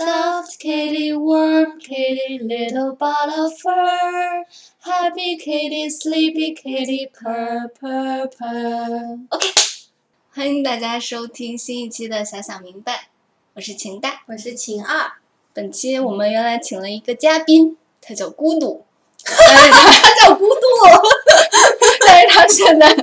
Soft kitty, warm kitty, little ball of fur. Happy kitty, sleepy kitty, purr purr purr. OK，欢迎大家收听新一期的《小小明白》，我是秦大，我是秦二。本期我们原来请了一个嘉宾，他叫孤独，他叫孤独，但是他现在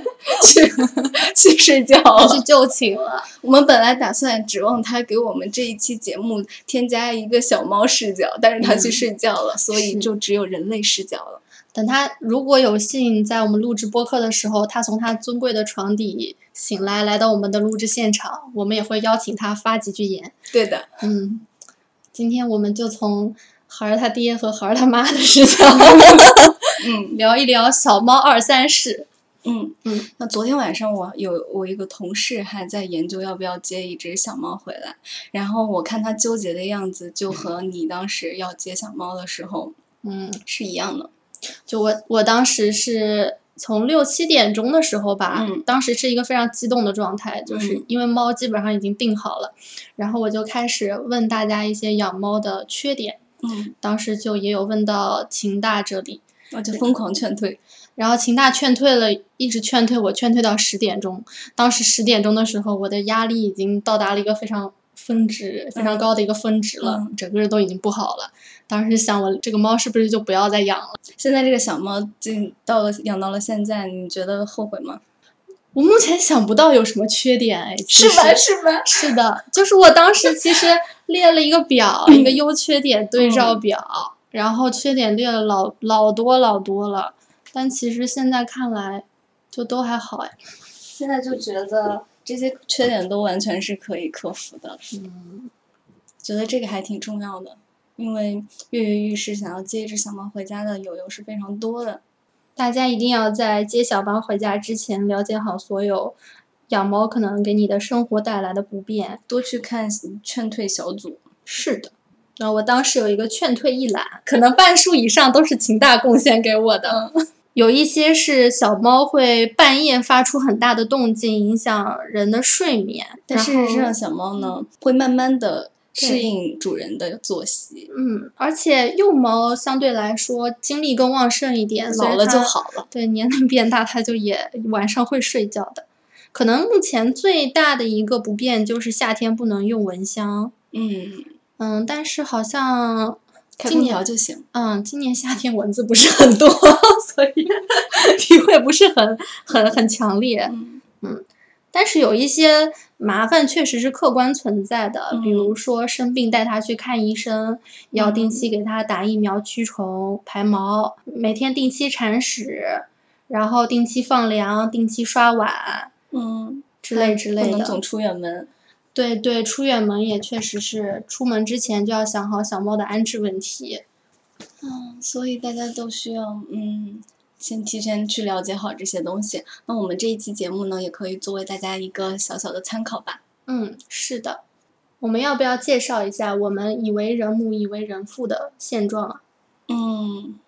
去 去睡觉了，去就寝了。我们本来打算指望他给我们这一期节目添加一个小猫视角，但是他去睡觉了，所以就只有人类视角了。等他如果有幸在我们录制播客的时候，他从他尊贵的床底醒来，来到我们的录制现场，我们也会邀请他发几句言。对的，嗯，今天我们就从孩儿他爹和孩儿他妈的视角，嗯 聊一聊小猫二三事。嗯嗯，那昨天晚上我有我一个同事还在研究要不要接一只小猫回来，然后我看他纠结的样子，就和你当时要接小猫的时候嗯，是一样的。就我我当时是从六七点钟的时候吧，嗯当时是一个非常激动的状态，就是嗯因为猫基本上已经定好了，然后我就开始问大家一些养猫的缺点，嗯，当时就也有问到秦大这里，我就疯狂劝退。然后秦大劝退了，一直劝退我，劝退到十点钟。当时十点钟的时候，我的压力已经到达了一个非常峰值、非常高的一个峰值了，嗯整个人都已经不好了。当时想，我这个猫是不是就不要再养了？现在这个小猫进到了养到了现在，你觉得后悔吗？我目前想不到有什么缺点，哎，是吧？是吧？是的，就是我当时其实列了一个表，一个优缺点对照表，然后缺点列了老老多老多了，但其实现在看来，就都还好哎。现在就觉得这些缺点都完全是可以克服的，嗯，觉得这个还挺重要的，因为跃跃欲试想要接一只小猫回家的友友是非常多的。大家一定要在接小猫回家之前了解好所有养猫可能给你的生活带来的不便。多去看劝退小组。是的，那我当时有一个劝退一览，可能半数以上都是秦大贡献给我的。有一些是小猫会半夜发出很大的动静，影响人的睡眠。但事实上，小猫呢会慢慢的适应主人的作息，嗯，而且幼猫相对来说精力更旺盛一点，老了就好了。对，年龄变大，它就也晚上会睡觉的。可能目前最大的一个不便就是夏天不能用蚊香。嗯，嗯，但是好像今年调就行。嗯，今年夏天蚊子不是很多，所以 体会不是很很很强烈。嗯但是有一些麻烦确实是客观存在的，比嗯如说生病带它去看医生，要定期给它打疫苗驱虫、排毛，每天定期铲屎，然后定期放粮、定期刷碗嗯，之类之类的。不能总出远门。对对，出远门也确实是，出门之前就要想好小猫的安置问题。嗯，所以大家都需要嗯，先提前去了解好这些东西。那我们这一期节目呢，也可以作为大家一个小小的参考吧。嗯，是的。我们要不要介绍一下我们已为人母、已为人父的现状啊？嗯，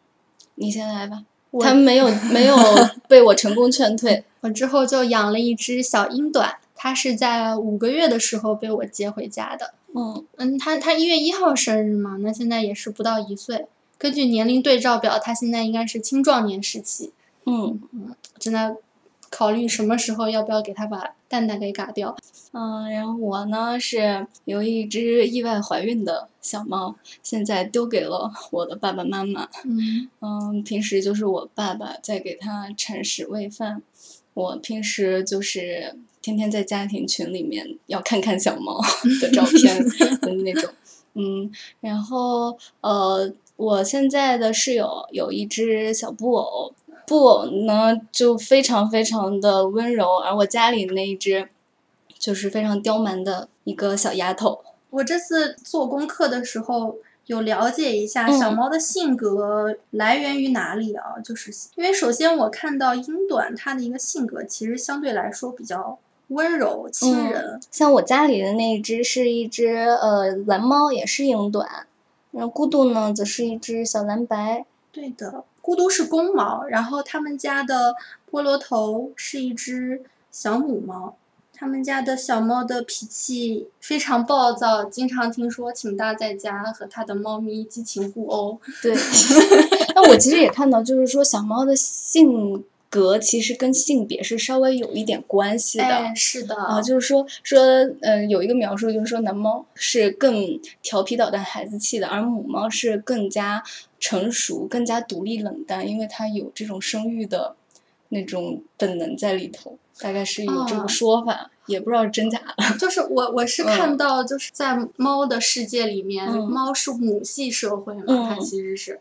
你先来吧。我他没有没有 被我成功劝退。我之后就养了一只小英短，它是在五个月的时候被我接回家的。嗯嗯，它它一月一号生日嘛，那现在也是不到一岁。根据年龄对照表，它现在应该是青壮年时期。嗯正在考虑什么时候要不要给它把蛋蛋给嘎掉。嗯，然后我呢是有一只意外怀孕的小猫，现在丢给了我的爸爸妈妈。嗯嗯，平时就是我爸爸在给它铲屎喂饭，我平时就是天天在家庭群里面要看看小猫的照片 的那种。嗯，然后呃，我现在的室友有一只小布偶，布偶呢就非常非常的温柔，而我家里那一只就是非常刁蛮的一个小丫头。我这次做功课的时候有了解一下嗯小猫的性格来源于哪里啊？就是因为首先我看到英短它的一个性格其实相对来说比较温柔亲人，像我家里的那一只是一只呃蓝猫，也是英短，然后孤独呢则是一只小蓝白。对的，孤独是公猫，然后他们家的菠萝头是一只小母猫。他们家的小猫的脾气非常暴躁，经常听说请大在家和他的猫咪激情互殴。对，那我其实也看到，就是说小猫的性格其实跟性别是稍微有一点关系的。哎，是的，啊，就是说说，嗯、有一个描述就是说，男猫是更调皮捣蛋、孩子气的，而母猫是更加成熟、更加独立冷淡，因为它有这种生育的那种本能在里头，大概是有这哦个说法，也不知道是真假的。就是我我是嗯看到，就是在猫的世界里面，嗯猫是母系社会嘛，嗯它其实是，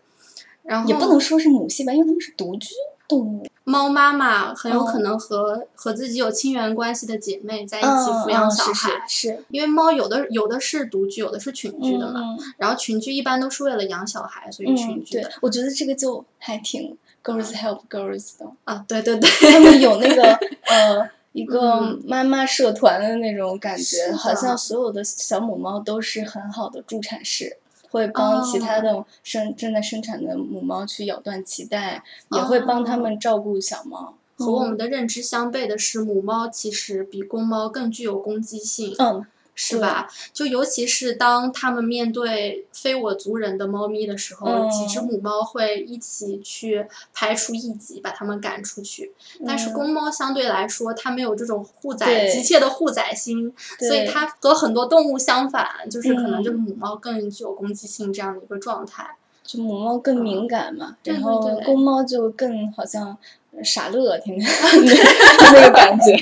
然后也不能说是母系吧，因为它们是独居动物。猫妈妈很有可嗯能和、和自己有亲缘关系的姐妹在一起嗯抚养小孩，是是，因为猫有的有的是独居，有的是群居的嘛。嗯然后群居一般都是为了养小孩，所以群居的、，我觉得这个就还挺 girls help girls 的。啊，对对对，他们有那个 呃一个嗯妈妈社团的那种感觉，好像所有的小母猫都是很好的助产士，会帮其他哦的生、正在生产的母猫去咬断脐带，也会帮它们照顾小猫。和我们的认知相悖的是，母猫其实比公猫更具有攻击性。嗯，是吧？就尤其是当它们面对非我族人的猫咪的时候，嗯几只母猫会一起去排除异己，把它们赶出去。但是嗯公猫相对来说，它没有这种护崽急切的护崽心，所以它和很多动物相反，就是可能嗯就是母猫更具有攻击性这样的一个状态。就母猫更敏感嘛，然后对公猫就更好像傻乐，天天 那个感觉。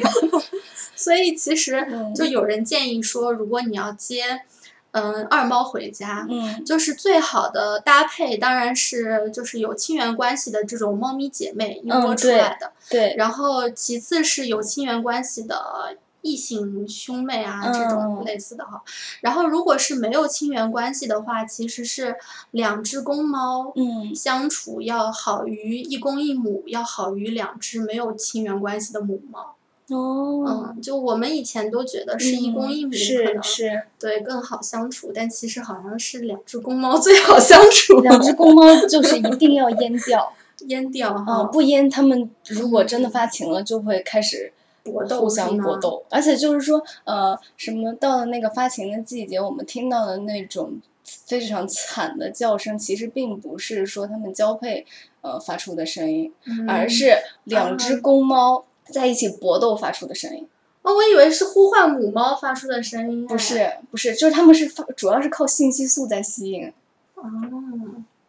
所以其实嗯就有人建议说，如果你要接嗯二猫回家，嗯就是最好的搭配，当然是就是有亲缘关系的这种猫咪姐妹一窝出来的，对，然后其次是有亲缘关系的异性兄妹啊这嗯种类似的哈。然后如果是没有亲缘关系的话，其实是两只公猫。嗯相处要好于一公一母，要好于两只没有亲缘关系的母猫。哦，嗯，就我们以前都觉得是一公一母可嗯是能是。对更好相处，但其实好像是两只公猫最好相处。两只公猫就是一定要阉掉，阉掉啊、哈，不阉，它们如果真的发情了，就会开始搏斗互相搏斗，而且就是说，呃，什么到了那个发情的季节，我们听到的那种非常惨的叫声，其实并不是说它们交配呃发出的声音，嗯而是两只啊公猫在一起搏斗发出的声音。哦，我以为是呼唤母猫发出的声音，不是不是，就是它们是发主要是靠信息素在吸引，哦，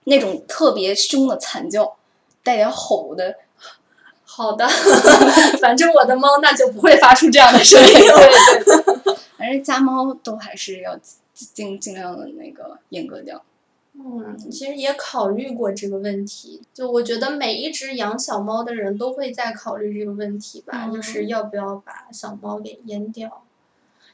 那种特别凶的惨叫，带点吼的。好的，反正我的猫那就不会发出这样的声音对对，反正家猫都还是要尽尽量的那个阉割掉。嗯，其实也考虑过这个问题，就我觉得每一只养小猫的人都会在考虑这个问题吧，嗯就是要不要把小猫给阉掉。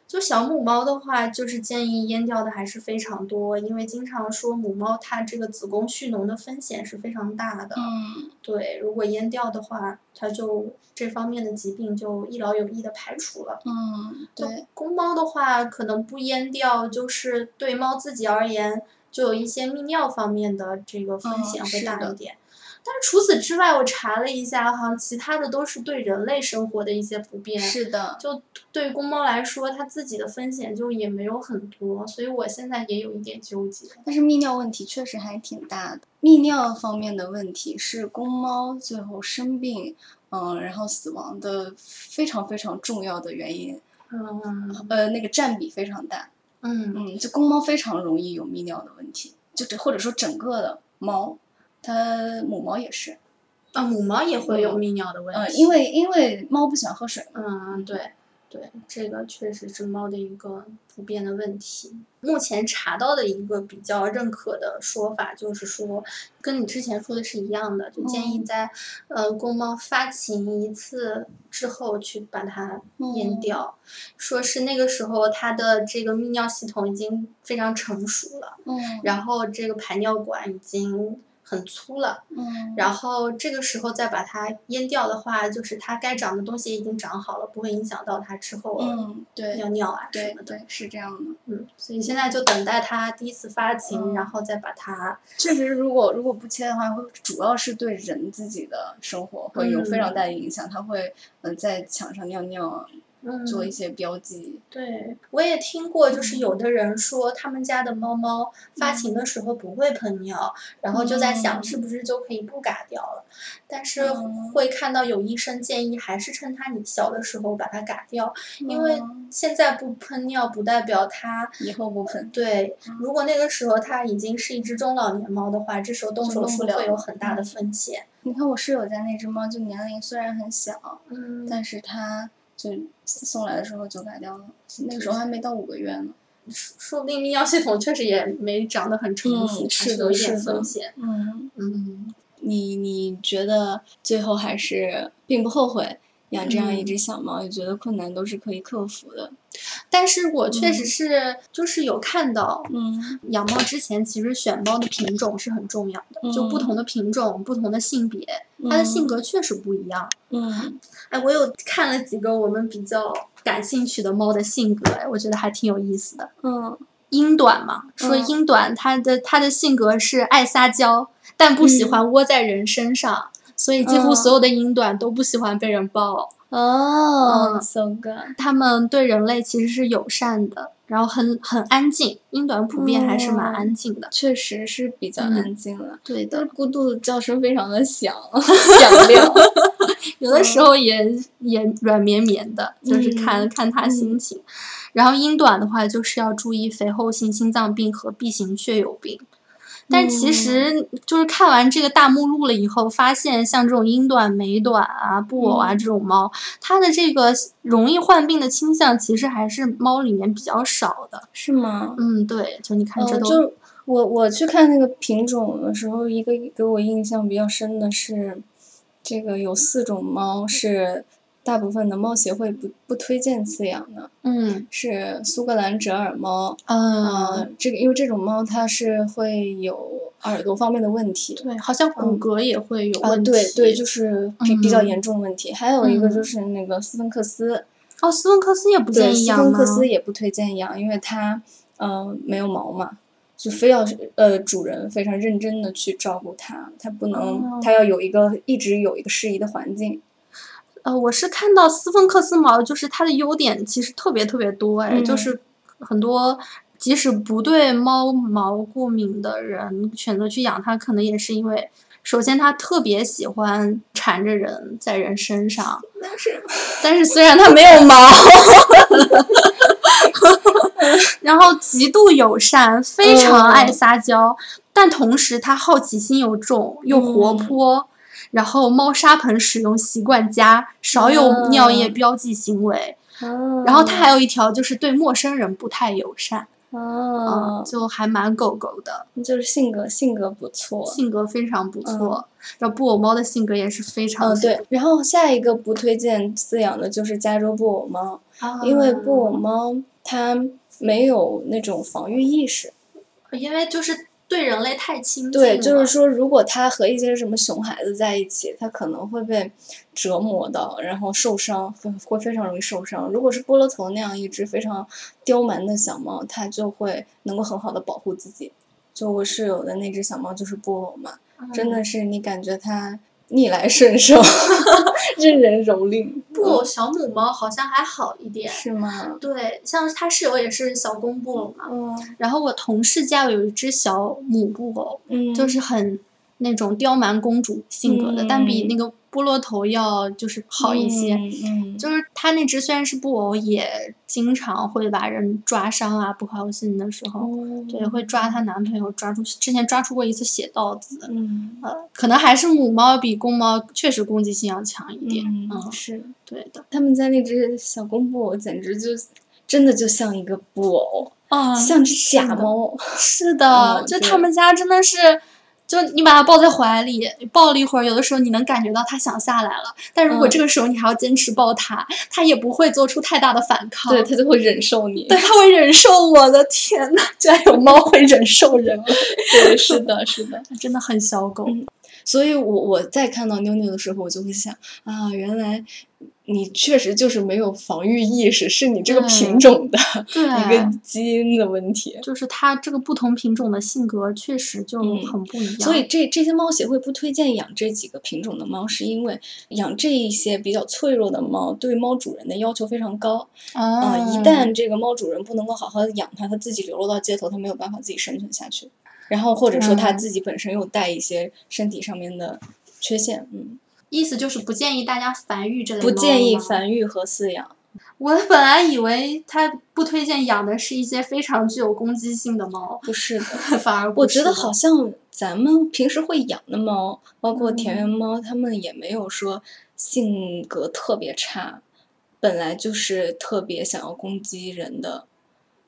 就小母猫的话，就是建议阉掉的还是非常多，因为经常说母猫它这个子宫蓄脓的风险是非常大的。嗯对，如果阉掉的话，它就这方面的疾病就一劳永逸的排除了。嗯，对，公猫的话，可能不阉掉，就是对猫自己而言，就有一些泌尿方面的这个风险会大一点。但是除此之外，我查了一下，好像其他的都是对人类生活的一些不便。是的，就对于公猫来说，它自己的风险就也没有很多，所以我现在也有一点纠结。但是泌尿问题确实还挺大的。泌尿方面的问题是公猫最后生病，嗯，然后死亡的非常非常重要的原因，嗯呃，那个占比非常大。嗯。嗯，就公猫非常容易有泌尿的问题，就这或者说整个的猫，它母猫也是，啊，母猫也会有嗯泌尿的问题。嗯，因为因为猫不喜欢喝水嘛，嗯，对，对，这个确实是猫的一个普遍的问题。目前查到的一个比较认可的说法，就是说，跟你之前说的是一样的，就建议嗯在、呃公猫发情一次之后去把它阉嗯掉，说是那个时候它的这个泌尿系统已经非常成熟了，嗯然后这个排尿管已经很粗了。嗯，然后这个时候再把它阉掉的话，就是它该长的东西已经长好了，不会影响到它之后嗯，对尿尿啊什对么的。对，是这样的。嗯，所以现在就等待它第一次发情，嗯然后再把它。确实，如果如果不切的话，会主要是对人自己的生活会有非常大的影响。它会嗯、呃在墙上尿尿，嗯做一些标记。对，我也听过，就是有的人说他们家的猫猫发情的时候不会喷尿，然后就在想嗯是不是就可以不嘎掉了，但是嗯会看到有医生建议还是趁它你小的时候把它嘎掉，因为嗯现在不喷尿不代表它。以后不喷。对，如果那个时候它已经是一只中老年猫的话，这时候动手术会有很大的风险。你看我室友家那只猫，就年龄虽然很小，嗯但是它就送来的时候就改掉了，那个时候还没到五个月呢。说不定泌尿系统确实也没长得很成熟，嗯是有一点风险。嗯，嗯，你你觉得最后还是并不后悔养这样一嗯只小猫，也觉得困难都是可以克服的。但是我确实是就是有看到，嗯。养猫之前其实选猫的品种是很重要的，就不同的品种、不同的性别，它的性格确实不一样。嗯。哎，我有看了几个我们比较感兴趣的猫的性格，哎，我觉得还挺有意思的。嗯。英短嘛，说嗯。英短它的它的性格是爱撒娇，但不喜嗯。欢窝在人身上，所以几乎嗯。所有的英短都不喜欢被人抱。哦嗯，so good。它们对人类其实是友善的，然后很很安静，英短普遍还是蛮哦安静的。确实是比较嗯安静了，对但是咕嘟的叫声非常的响，响亮。有的时候也、也软绵绵的，就是看、嗯看它心情。然后英短的话，就是要注意肥厚性心脏病和 B 型血友病。但其嗯实就是看完这个大目录了以后，发现像这种英短、美短啊、布偶啊嗯这种猫，它的这个容易患病的倾向其实还是猫里面比较少的。是吗？嗯，对，就你看这哦，都、就我我去看那个品种的时候，一个给我印象比较深的是，这个有四种猫是大部分的猫协会不不推荐饲养的，嗯是苏格兰折耳猫。嗯、呃，这个因为这种猫它是会有耳朵方面的问题。对，好像骨骼也会有啊，问题。对对，就是比比较嗯严重问题。还有一个就嗯是那个斯芬克斯，哦，斯芬克斯也不，建议养吗？斯芬克斯也不推荐养，因为它呃没有毛嘛，就非要是呃主人非常认真的去照顾它，它不能，哦它要有一个一直有一个适宜的环境。呃，我是看到斯芬克斯毛，就是它的优点其实特别特别多，哎，嗯就是很多即使不对猫毛过敏的人选择去养它，可能也是因为，首先它特别喜欢缠着人在人身上，但是但是虽然它没有毛，然后极度友善，非常爱撒娇，但同时它好奇心又重，又活嗯泼。然后猫砂盆使用习惯佳，少有尿液嗯标记行为。然然后它还有一条就是对陌生人不太友善，哦嗯，，就还蛮狗狗的，就是性格性格不错。性格非常不错。然后布偶猫的性格也是非常嗯，对。然后下一个不推荐饲养的就是加州布偶猫，啊因为布偶猫它没有那种防御意识。因为就是对人类太亲近对，就是说，如果它和一些什么熊孩子在一起，它可能会被折磨到，然后受伤，会会非常容易受伤。如果是菠萝头那样一只非常刁蛮的小猫，它就会能够很好的保护自己。就我室友的那只小猫就是菠萝嘛，真的是你感觉它逆来顺受，任人蹂躏。布偶小母猫好像还好一点。是吗？对，像他室友也是小公布偶嘛。嗯然后我同事家有一只小母布偶，嗯，就是很那种刁蛮公主性格的，但比那个菠萝头要就是好一些。嗯嗯，就是他那只虽然是布偶，也经常会把人抓伤啊，不高兴的时候，哦对，会抓她男朋友，抓出之前抓出过一次血道子。嗯呃，可能还是母猫比公猫确实攻击性要强一点。嗯嗯，是。对的。他们家那只小公布偶简直就真的就像一个布偶，啊像只假是的猫。是的，就他们家真的是，就你把它抱在怀里，抱了一会儿，有的时候你能感觉到它想下来了，但如果嗯这个时候你还要坚持抱它，它也不会做出太大的反抗。对，它就会忍受你。对，它会忍受。我的天呐，居然有猫会忍受人了，对，是的，是的。真的很小狗。嗯所以我我在看到妞妞的时候，我就会想啊，原来你确实就是没有防御意识，是你这个品种的 一个基因的问题。就是它这个不同品种的性格确实就嗯很不一样。所以这这些猫协会不推荐养这几个品种的猫，是因为养这一些比较脆弱的猫，对猫主人的要求非常高。啊、啊，一旦这个猫主人不能够好好的养它，它自己流落到街头，它没有办法自己生存下去。然后或者说它嗯自己本身又带一些身体上面的缺陷，嗯，意思就是不建议大家繁育这类猫不建议繁育和饲养。我本来以为他不推荐养的是一些非常具有攻击性的猫，不是的，反而不我觉得好像咱们平时会养的猫，包括田嗯园猫，它们也没有说性格特别差，本来就是特别想要攻击人的。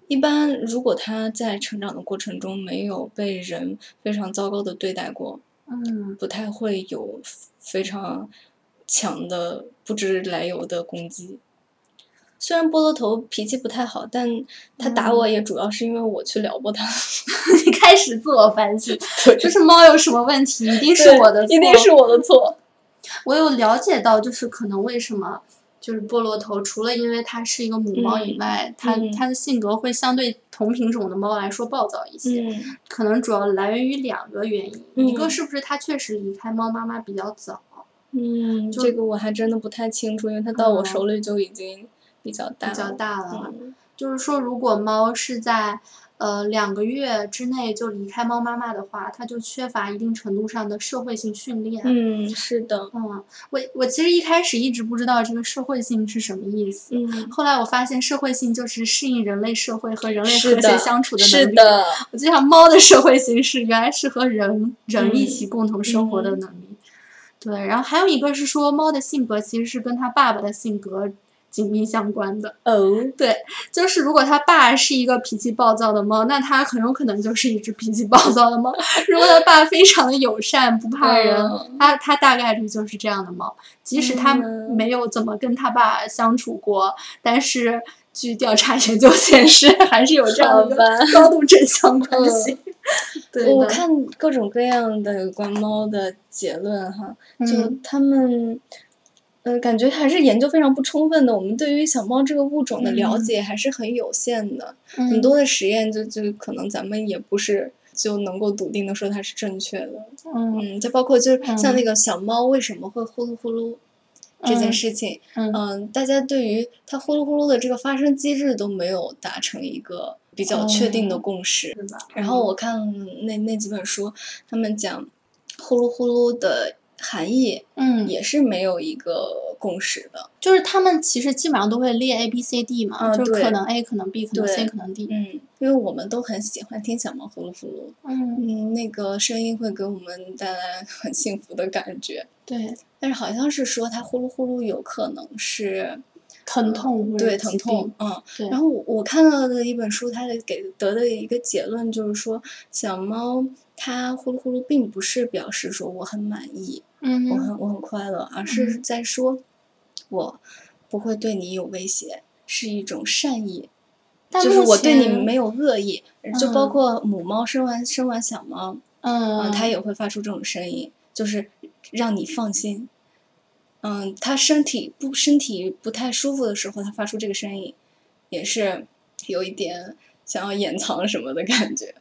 一般如果它在成长的过程中没有被人非常糟糕的对待过，嗯不太会有非常强的不知来由的攻击。虽然菠萝头脾气不太好，但他打嗯我也主要是因为我去撩拨他。你开始自我反省，就是猫有什么问题，一定是我的错，一定是我的错。我有了解到，就是可能为什么就是菠萝头，除了因为它是一个母猫以外，它嗯它的性格会相对同品种的猫来说暴躁一些，嗯可能主要来源于两个原因，嗯一个是不是它确实离开猫妈妈比较早，嗯，这个我还真的不太清楚，因为它到我嗯手里就已经比较大比较了。大了。嗯就是说，如果猫是在呃两个月之内就离开猫妈妈的话，它就缺乏一定程度上的社会性训练。嗯，是的。嗯，我我其实一开始一直不知道这个社会性是什么意思。嗯，后来我发现，社会性就是适应人类社会和人类和谐相处的能力。是的。我就想，猫的社会性是原来是和人人一嗯起共同生活的能力。对，然后还有一个是说，猫的性格其实是跟它爸爸的性格紧密相关的。哦，对就是如果他爸是一个脾气暴躁的猫，那他很有可能就是一只脾气暴躁的猫。如果他爸非常的友善，不怕人，嗯它它大概率就是这样的猫。即使它嗯没有怎么跟他爸相处过，但是据调查研究显示，还是有这样的高度正相关性。对，我看各种各样的有关猫的结论哈，就嗯他们。呃，感觉还是研究非常不充分的。我们对于小猫这个物种的了嗯解还是很有限的，嗯很多的实验就就可能咱们也不是就能够笃定的说它是正确的。嗯嗯，再包括就是像嗯那个小猫为什么会呼噜呼噜这件嗯事情，嗯嗯，大家对于它呼噜呼噜的这个发生机制都没有达成一个比较确定的哦共识。是吧？然后我看那那几本书，他们讲呼噜呼噜的含义嗯，也是没有一个共识的。就是他们其实基本上都会列 A B C D 嘛，嗯就是可能 A 可能 B 可能 C 可能 D。嗯，因为我们都很喜欢听小猫呼噜呼噜，嗯，嗯，那个声音会给我们带来很幸福的感觉。对，但是好像是说它呼噜呼噜有可能是疼痛对疼痛，嗯。然后我我看到的一本书，它的给得的一个结论就是说，小猫它呼噜呼噜并不是表示说我很满意，嗯我很我很快乐，而是嗯在说我不会对你有威胁，是一种善意。就是我对你没有恶意，就包嗯括母猫生完生完小猫，嗯，嗯，它也会发出这种声音，就是让你放心。嗯，它身体不身体不太舒服的时候，它发出这个声音，也是有一点想要掩藏什么的感觉。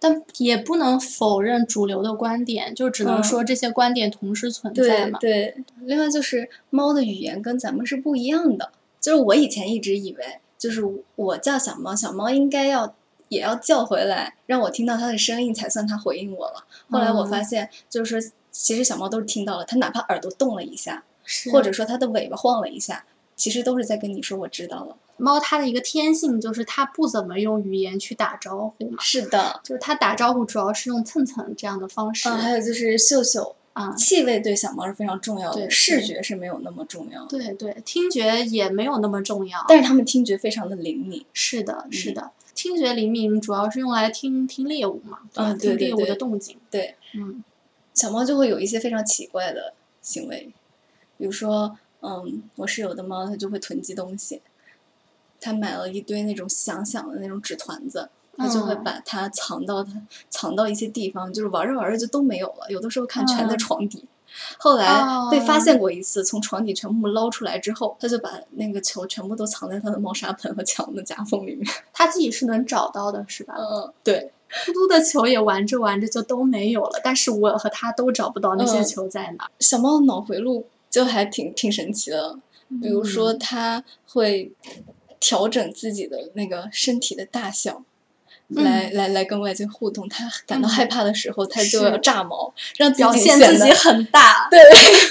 但也不能否认主流的观点，就只能嗯说这些观点同时存在嘛。对，另外就是猫的语言跟咱们是不一样的。就是我以前一直以为，就是我叫小猫，小猫应该要也要叫回来，让我听到它的声音才算它回应我了。后来我嗯发现，就是说其实小猫都是听到了，它哪怕耳朵动了一下，是或者说它的尾巴晃了一下，其实都是在跟你说我知道了。猫它的一个天性就是它不怎么用语言去打招呼嘛，是的，就是它打招呼主要是用蹭蹭这样的方式嗯，还有就是嗅嗅，啊。气味对小猫是非常重要对的，视觉是没有那么重要的，对对，听觉也没有那么重要。但是它们听觉非常的灵敏。是的，是嗯的，听觉灵敏主要是用来听听猎物嘛，吧嗯对对听猎物的动静。对，嗯小猫就会有一些非常奇怪的行为，比如说，嗯，我室友的猫它就会囤积东西，它买了一堆那种响响的那种纸团子，他就会嗯把它藏到它藏到一些地方，就是玩着玩着就都没有了。有的时候看全在嗯床底。后来被发哦现过一次，从床底全部捞出来之后，他就把那个球全部都藏在他的猫砂盆和墙的夹缝里面。他自己是能找到的，是吧？嗯，对，嘟嘟的球也玩着玩着就都没有了，但是我和他都找不到那些嗯球在哪。小猫的脑回路就还挺挺神奇的。比如说，嗯它会调整自己的那个身体的大小。嗯来来来，跟外界互动。他感到嗯害怕的时候，他就要炸毛，让自表己显得现自己很大，对，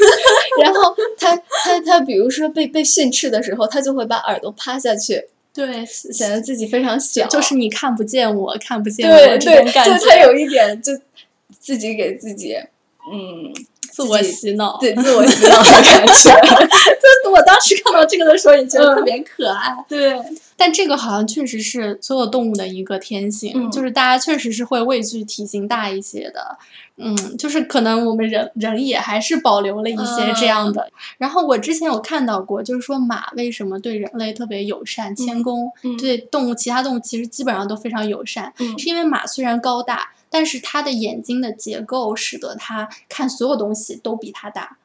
然后他他他，比如说被被训斥的时候，他就会把耳朵趴下去，对，显得自己非常小。就是你看不见我，看不见对我这对，种感觉，就它有一点就自己给自己嗯自我洗脑。对自我洗脑的感觉。就我当时看到这个的时候，也觉得嗯特别可爱。对，但这个好像确实是所有动物的一个天性，嗯就是大家确实是会畏惧体型大一些的，嗯，就是可能我们人人也还是保留了一些这样的。然后我之前有看到过，就是说马为什么对人类特别友善、谦恭，嗯对动物其他动物其实基本上都非常友善，嗯是因为马虽然高大，但是它的眼睛的结构使得它看所有东西都比它大。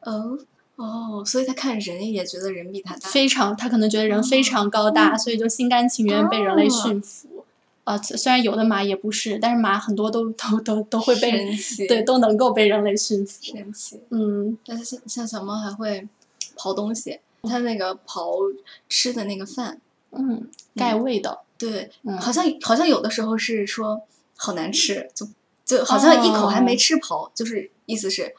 哦哦，所以他看人也觉得人比他大。非常，他可能觉得人非常高大，嗯所以就心甘情愿被人类哦驯服。呃，虽然有的马也不是，但是马很多都都都都会被人神奇，对，都能够被人类驯服。神奇。嗯但是像像小猫还会刨东西，它那个刨吃的那个饭，嗯，盖味的，对，嗯，好像好像有的时候是说好难吃，就就好像一口还没吃饱，就是意思是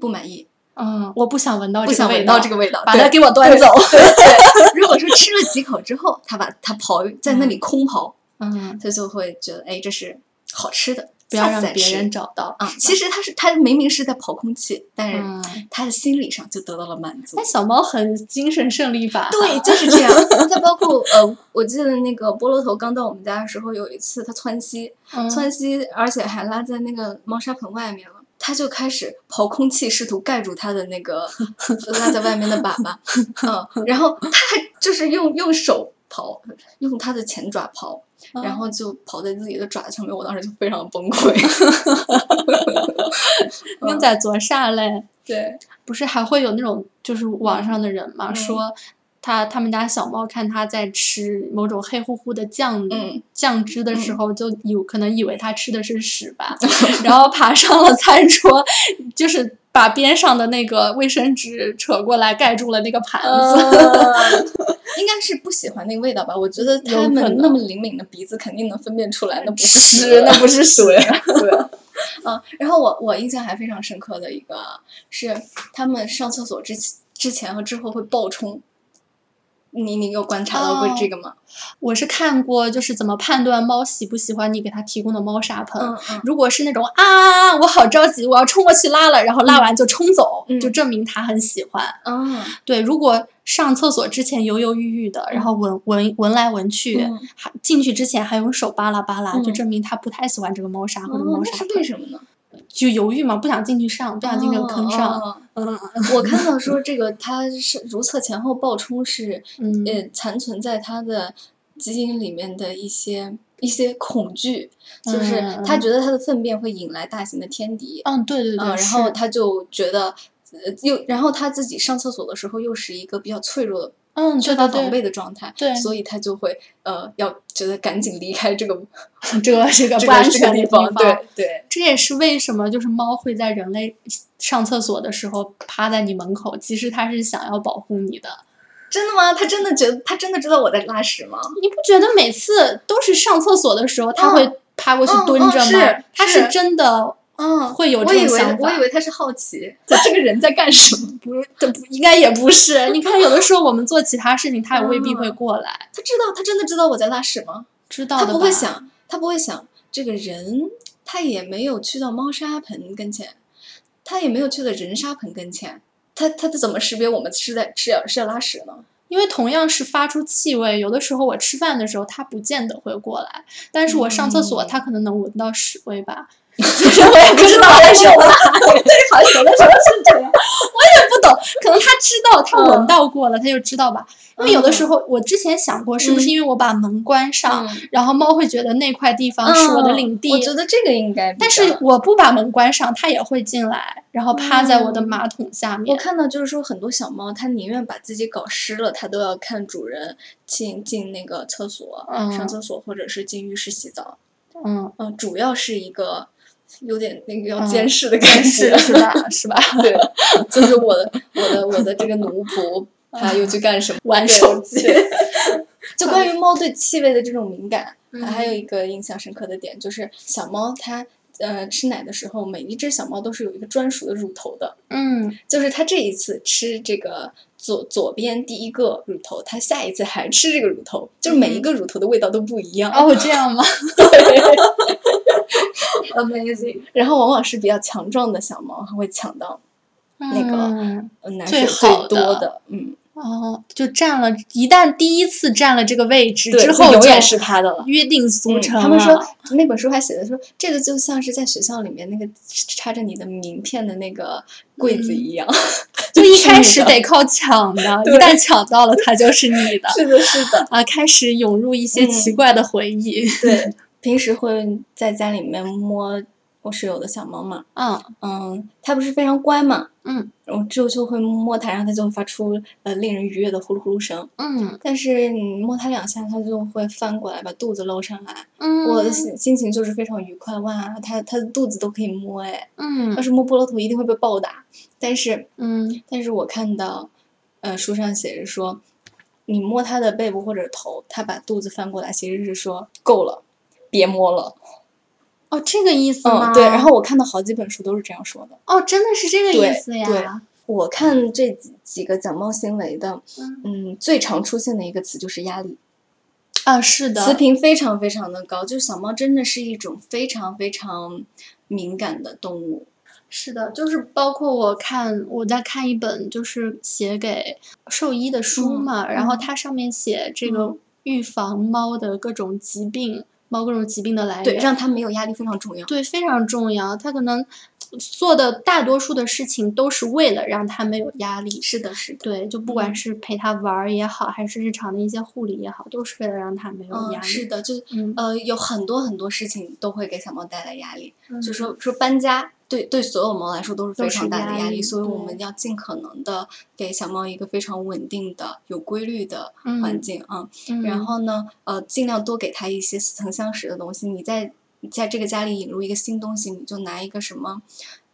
不满意，嗯，我不想闻到不想闻这个味道，到这个味道，把它给我端走。对对，如果说吃了几口之后，他把它刨在那里空刨，嗯，他就会觉得哎这是好吃的，不要让别人找到啊。其实它是它明明是在刨空气，但是嗯，它的心理上就得到了满足那，。小猫很精神胜利法。对，就是这样。再包括呃，我记得那个菠萝头刚到我们家的时候，有一次它窜稀，嗯，窜稀，而且还拉在那个猫砂盆外面了。它就开始刨空气，试图盖住它的那个 拉在外面的粑粑，嗯，然后它还就是用用手刨，用它的前爪刨，嗯。然后就刨在自己的爪子上面，我当时就非常崩溃。鹰仔左煞嘞。对，不是还会有那种就是网上的人嘛，嗯。说他他们家小猫看他在吃某种黑乎乎的酱、嗯。酱汁的时候，就有可能以为他吃的是屎吧，然后爬上了餐桌，就是把边上的那个卫生纸扯过来盖住了那个盘子。应该是不喜欢那个味道吧？我觉得它有可能们那么灵敏的鼻子，肯定能分辨出来，那不是屎屎，那不是屎对对。嗯，然后我我印象还非常深刻的一个是，他们上厕所之之前和之后会爆冲。你你有观察到过哦这个吗？我是看过，就是怎么判断猫喜不喜欢你给它提供的猫砂盆。嗯嗯如果是那种啊，我好着急，我要冲过去拉了，然后拉完就冲走，嗯就证明它很喜欢。啊，对，如果上厕所之前犹犹豫豫的，然后闻闻闻来闻去，嗯还进去之前还用手扒拉扒拉，就嗯证明他不太喜欢这个猫砂或者猫砂盆，为什么呢？就犹豫嘛，不想进去上，不想进这个坑上。哦嗯。我看到说这个它是如厕前后爆冲是 嗯。呃残存在它的基因里面的一些一些恐惧，就是嗯他觉得他的粪便会引来大型的天敌，嗯，对对对，嗯，然后他就觉得。呃，又然后他自己上厕所的时候又是一个比较脆弱的、嗯，缺对对对，乏防备的状态，对所以他就会呃要觉得赶紧离开这个 这个 这个不安全的地，方，对对，这也是为什么就是猫会在人类上厕所的时候趴在你门口，其实它是想要保护你的。真的吗？它真的觉得它真的知道我在拉屎吗？你不觉得每次都是上厕所的时候，它嗯会趴过去嗯蹲着吗？它是是真的嗯，会有这种想法。我以为他是好奇，就这个人在干什么？不是，这不应该也不是。你看，有的时候我们做其他事情，他也未必会过来，他知道，他真的知道我在拉屎吗？知道的他？不会想，他不会想，这个人他也没有去到猫砂盆跟前，他也没有去到人砂盆跟前，他他他怎么识别我们是在是要是要拉屎呢？因为同样是发出气味，有的时候我吃饭的时候，它不见得会过来，但是我上厕所，嗯它可能能闻到屎味吧。其实我也不知道为什么，对，好像有的时候是这样，我也不懂，可能他知道，他闻到过了，他就知道吧。因为有的时候，我之前想过，是不是因为我把门关上，然后猫会觉得那块地方是我的领地？我觉得这个应该。但是我不把门关上，它也会进来，然后趴在我的马桶下面。我看到就是说，很多小猫它宁愿把自己搞湿了，它都要看主人进进那个厕所、上厕所，或者是进浴室洗澡。嗯嗯，主要是一个有点那个要监视的感 觉，是吧？是吧？对，就是我的我的我的这个奴仆。他又去干什么？玩手机。就关于猫对气味的这种敏感，还有一个印象深刻的点，就是小猫它呃吃奶的时候，每一只小猫都是有一个专属的乳头的。嗯，就是它这一次吃这个左左边第一个乳头，它下一次还吃这个乳头，就是每一个乳头的味道都不一样。哦，这样吗？对。Amazing。然后往往是比较强壮的小猫，它会抢到那个奶水最多的，嗯。哦，就占了，一旦第一次占了这个位置之后，永远是他的了，约定俗成。他们说那本书还写的说，这个就像是在学校里面那个插着你的名片的那个柜子一样，就一开始得靠抢的，一旦抢到了，它就是你的。是的，是的。啊，开始涌入一些奇怪的回忆。对，平时会在家里面摸。我室友的小猫嘛，嗯。嗯，它不是非常乖嘛，嗯，然后之后就会摸它，然后它就会发出呃令人愉悦的呼噜呼噜声，嗯，但是你摸它两下，它就会翻过来把肚子露上来，嗯，我的心心情就是非常愉快，哇，它它的肚子都可以摸哎，嗯，要是摸菠萝头一定会被暴打，但是，嗯，但是我看到，呃，书上写着说，你摸它的背部或者头，它把肚子翻过来，其实是说够了，别摸了。哦，这个意思吗？对，然后我看到好几本书都是这样说的。哦，真的是这个意思呀。对，我看这几几个讲猫行为的，嗯，最常出现的一个词就是压力。啊，是的。词频非常非常的高，就是小猫真的是一种非常非常敏感的动物。是的，就是包括我看我在看一本就是写给兽医的书嘛，然后它上面写这个预防猫的各种疾病。猫各种疾病的来源，对，让它没有压力非常重要。对，非常重要。它可能做的大多数的事情都是为了让它没有压力。是的，是的。对，就不管是陪它玩儿也好，还是日常的一些护理也好，都是为了让它没有压力。是的，就呃，有很多很多事情都会给小猫带来压力。嗯。就说说搬家。对对，所有猫来说都是非常大的压力，所以我们要尽可能的给小猫一个非常稳定的、有规律的环境啊。然后呢，呃，尽量多给它一些似曾相识的东西。你在在这个家里引入一个新东西，你就拿一个什么，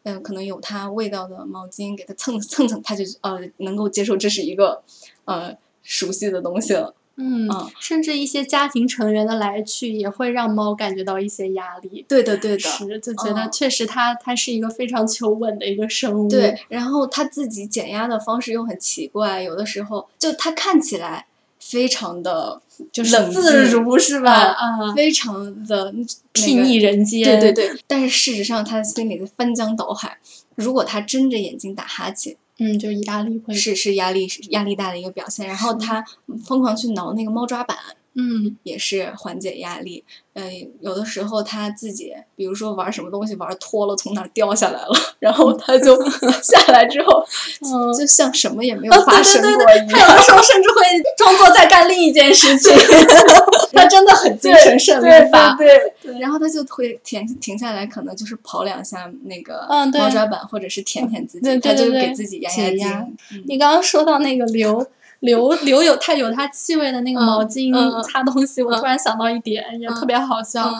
嗯，可能有它味道的毛巾给它蹭蹭蹭，它就呃能够接受这是一个呃熟悉的东西了。嗯，甚至一些家庭成员的来去也会让猫感觉到一些压力。对的，对的，是就觉得确实它它是一个非常求稳的一个生物。对，然后它自己减压的方式又很奇怪，有的时候就它看起来非常的就是自如，是吧？啊，非常的睥睨人间。对对对，但是事实上它心里在翻江倒海。如果它睁着眼睛打哈欠。嗯，就是压力会是是压力压力大的一个表现，然后他疯狂去挠那个猫抓板，嗯，也是缓解压力。嗯，有的时候他自己，比如说玩什么东西玩脱了，从哪掉下来了，然后他就下来之后，就像什么也没有发生过一样。他有的时候甚至会装作在干另一件事情，他真的很精神胜利法。对对，然后他就会停停下来，可能就是跑两下那个猫抓板，或者是舔舔自己，他就给自己压压惊。你刚刚说到那个流。留留有它有它气味的那个毛巾擦东西，我突然想到一点，也特别好笑，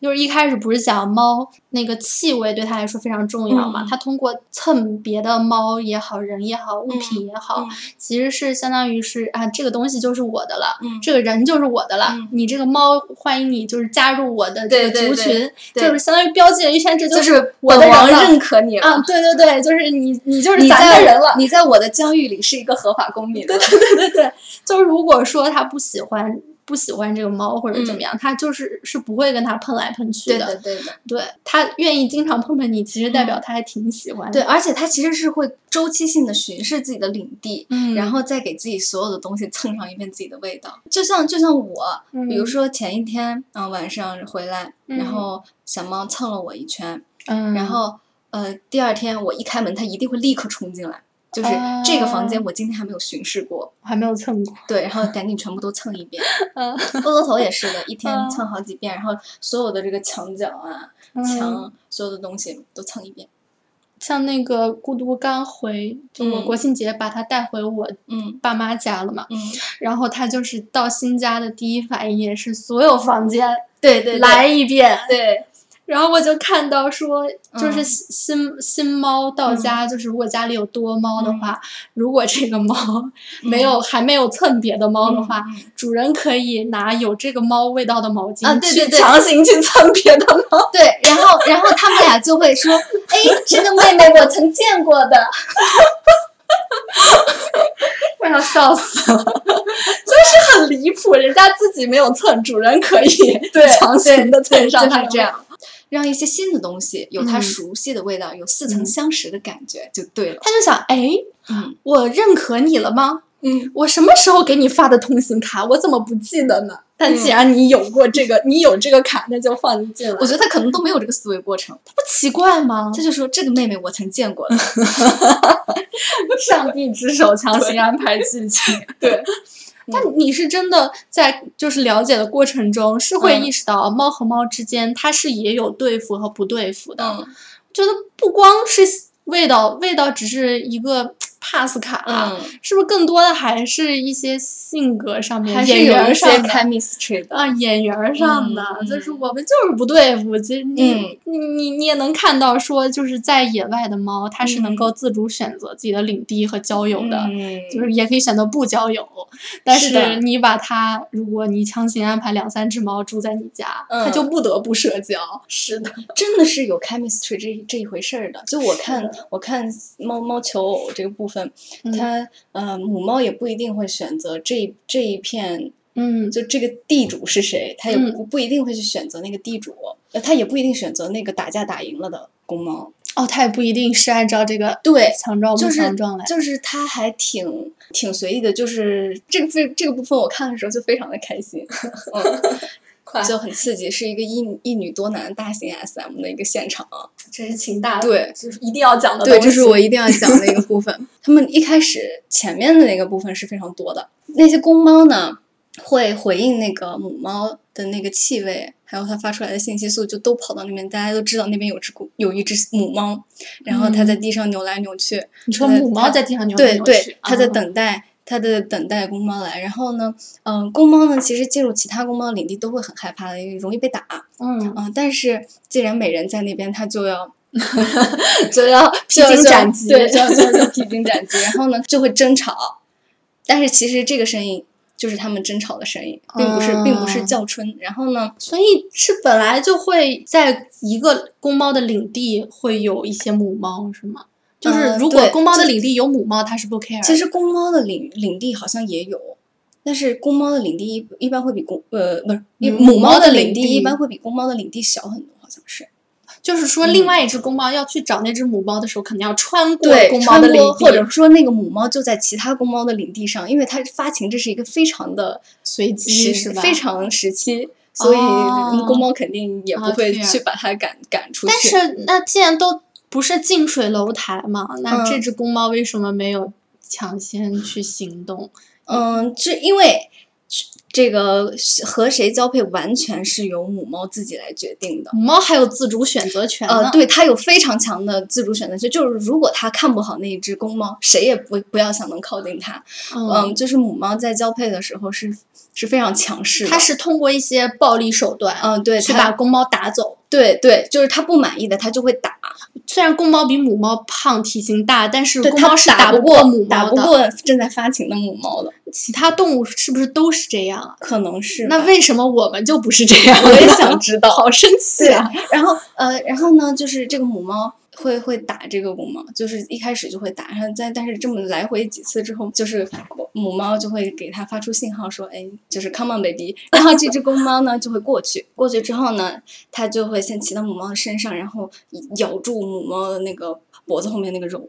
就是一开始不是讲猫那个气味对他来说非常重要嘛？他通过蹭别的猫也好，人也好，物品也好，其实是相当于是啊，这个东西就是我的了，这个人就是我的了，你这个猫欢迎你就是加入我的这个族群，就是相当于标记了一圈，这就是我的王认可你了，对对对，就是你你就是咱的人了，你在我的疆域里是一个合法公民。对对对。对对对，就是如果说他不喜欢不喜欢这个猫或者怎么样，它就是是不会跟它碰来碰去的。对的，对的。对，它愿意经常碰碰你，其实代表它还挺喜欢。对，，而且它其实是会周期性的巡视自己的领地，嗯，然后再给自己所有的东西蹭上一遍自己的味道。就像就像我，嗯比如说前一天啊、晚上回来，嗯然后小猫蹭了我一圈，嗯，然后呃第二天我一开门，它一定会立刻冲进来。就是这个房间，啊我今天还没有巡视过，我还没有蹭过。对，然后赶紧全部都蹭一遍。嗯窝窝头也是的，一天嗯蹭好几遍，然后所有的这个墙角啊、嗯墙，所有的东西都蹭一遍。像那个孤独刚回，就我嗯国庆节把他带回我嗯爸妈家了嘛，嗯，然后他就是到新家的第一反应也是所有房间对对对来一遍，对，然后我就看到说，就是嗯。新、新新猫到家，就是如果家里有多猫的话，如果这个猫没有、还没有蹭别的猫的话，主人可以拿有这个猫味道的毛巾去啊对对对。强行去蹭别的猫。对，然后然后他们俩就会说，哎，这个妹妹我曾见过的。我要笑死了，就是很离谱，人家自己没有蹭，主人可以强行的蹭上它就是这。样，让一些新的东西有它嗯熟悉的味道，有似曾相识的感觉就对了。他就想，哎，嗯我认可你了吗？嗯，我什么时候给你发的通行卡？我怎么不记得呢？但嗯既然你有过这个，你有这个卡，那就放你进来。我觉得他可能都没有这个思维过程，他不奇怪吗？他就说这个妹妹我曾见过的。上帝之手强行安排剧情。对，但你是真的在就是了解的过程中，是会嗯。意识到猫和猫之间它是也有对付和不对付的。嗯。觉得不光是味道，味道只是一个 pass 卡，嗯，是不是更多的还是一些性格上面、还是上的？chemistry 的。啊，演员儿上的，嗯就是我们就是不对付。其实你、嗯你你你也能看到，说就是在野外的猫，它是能够自主选择自己的领地和交友的，嗯就是也可以选择不交友。但是你把它，如果你强行安排两三只猫住在你家，它嗯就不得不社交。是的，真的是有 chemistry 这这一回事儿的。就我看我看猫猫求偶这个部分，嗯它呃母猫也不一定会选择这这一片，嗯，就这个地主是谁，它也嗯不不一定会去选择那个地主，呃，它也不一定选择那个打架打赢了的公猫。哦，它也不一定是按照这个对，强壮不就是强壮来。就是它还挺挺随意的，就是这个这这个部分我看的时候就非常的开心，就很刺激，是一个一一女多男大型 SM 的一个现场。真是秦大对就是一定要讲的对，东西这是我一定要讲的一个部分。他们一开始前面的那个部分是非常多的，那些公猫呢会回应那个母猫的那个气味，还有它发出来的信息素，就都跑到那边，大家都知道那边有只公有一只母猫，然后它在地上扭来扭去。你说母猫在地上扭来扭去对对，它在啊等待。它的等待公猫来，然后呢，嗯、公猫呢，其实进入其他公猫的领地都会很害怕的，因为容易被打。嗯，嗯、但是既然美人在那边，它就要 就要披荆斩棘对，就要就要披荆斩棘，然后呢就会争吵，但是其实这个声音就是他们争吵的声音，并不是、并不是哦叫春。然后呢，所以是本来就会在一个公猫的领地会有一些母猫，是吗？就是呃如果公猫的领地有母猫，它是不 care。其实公猫的领领地好像也有。但是公猫的领地一一般会比公呃不是母母猫猫的领地一般会比公猫的领地小很多，好像是。就是说，另外一只公猫要去找那只母猫的时候，肯定要穿过对，公猫的领地，或者说那个母猫就在其他公猫的领地上，因为它发情这是一一个非常的随机是吧？非常时期，所以哦公猫肯定也不啊会去把它赶赶出去。但是那既然都不是近水楼台嘛，那嗯这只公猫为什么没有抢先去行动？嗯，这因为这个和谁交配完全是由母猫自己来决定的。母猫还有自主选择权对，它有非常强的自主选择权，就是如果它看不好那一只公猫，谁也不不要想能靠近它。嗯，嗯，就是母猫在交配的时候是是非常强势的。它是通过一些暴力手段，嗯，对，去把公猫打走。对对，就是它不满意的，它就会打。虽然公猫比母猫胖，体型大，但是，它公猫是打不过母猫的。打不过正在发情的母猫的，其他动物是不是都是这样啊？可能是那为什么我们就不是这样？我也想知道 好生气啊！然后呃，然后呢，就是这个母猫会会打这个公猫，就是一开始就会打，然后再但是这么来回几次之后，就是母猫就会给它发出信号说，哎，就是 come on baby，然后这只公猫呢就会过去，过去之后呢，它就会先骑到母猫的身上，然后咬住母猫的那个脖子后面那个肉，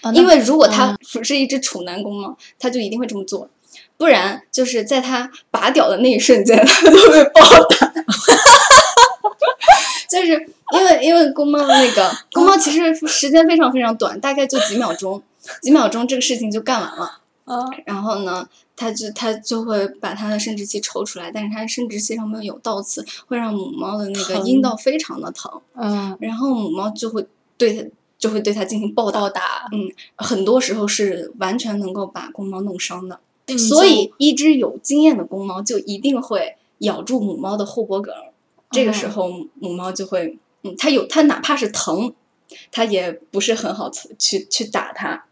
啊因为如果它嗯不是一只处男公猫，它就一定会这么做。不然就是在它拔屌的那一瞬间，它就会暴打。就是因为因为公猫那个公猫其实时间非常非常短，大概就几秒钟，几秒钟这个事情就干完了。啊然后呢，它就它就会把它的生殖器抽出来，但是它生殖器上面有倒刺，会让母猫的那个阴道非常的疼，嗯，然后母猫就会对它就会对它进行暴打。暴打嗯，很多时候是完全能够把公猫弄伤的。嗯所以，一只有经验的公猫就一定会咬住母猫的后脖梗儿，这个时候母猫就会，嗯，它有它哪怕是疼，它也不是很好去去打它。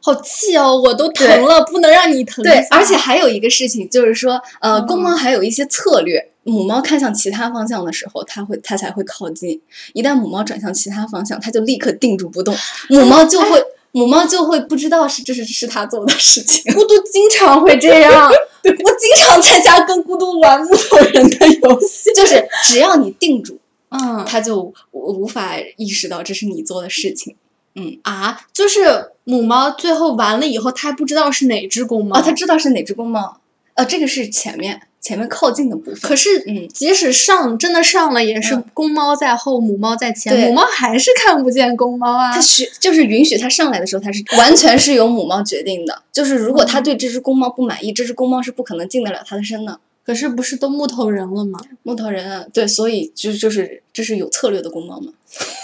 好气哦，我都疼了，不能让你疼对，而且还有一个事情就是说，呃，嗯公猫还有一些策略。母猫看向其他方向的时候，它会它才会靠近。一旦母猫转向其他方向，它就立刻定住不动，母猫就会母猫就会不知道是这是是它做的事情。孤独经常会这样，我经常在家跟孤独玩木头人的游戏，就是 只要你定住，嗯它就无无法意识到这是你做的事情。嗯啊，就是母猫最后完了以后，它还不知道是哪只公猫，啊，它知道是哪只公猫，呃，这个是前面前面靠近的部分。可是嗯，即使上真的上了，也是嗯公猫在后，母猫在前，母猫还是看不见公猫啊它。许就是允许它上来的时候，它是完全是由母猫决定的。就是如果它对这只公猫不满意，这只公猫是不可能进得了它的身的。可是不是都木头人了吗？木头人啊，对，所以就就是这是有策略的公猫嘛。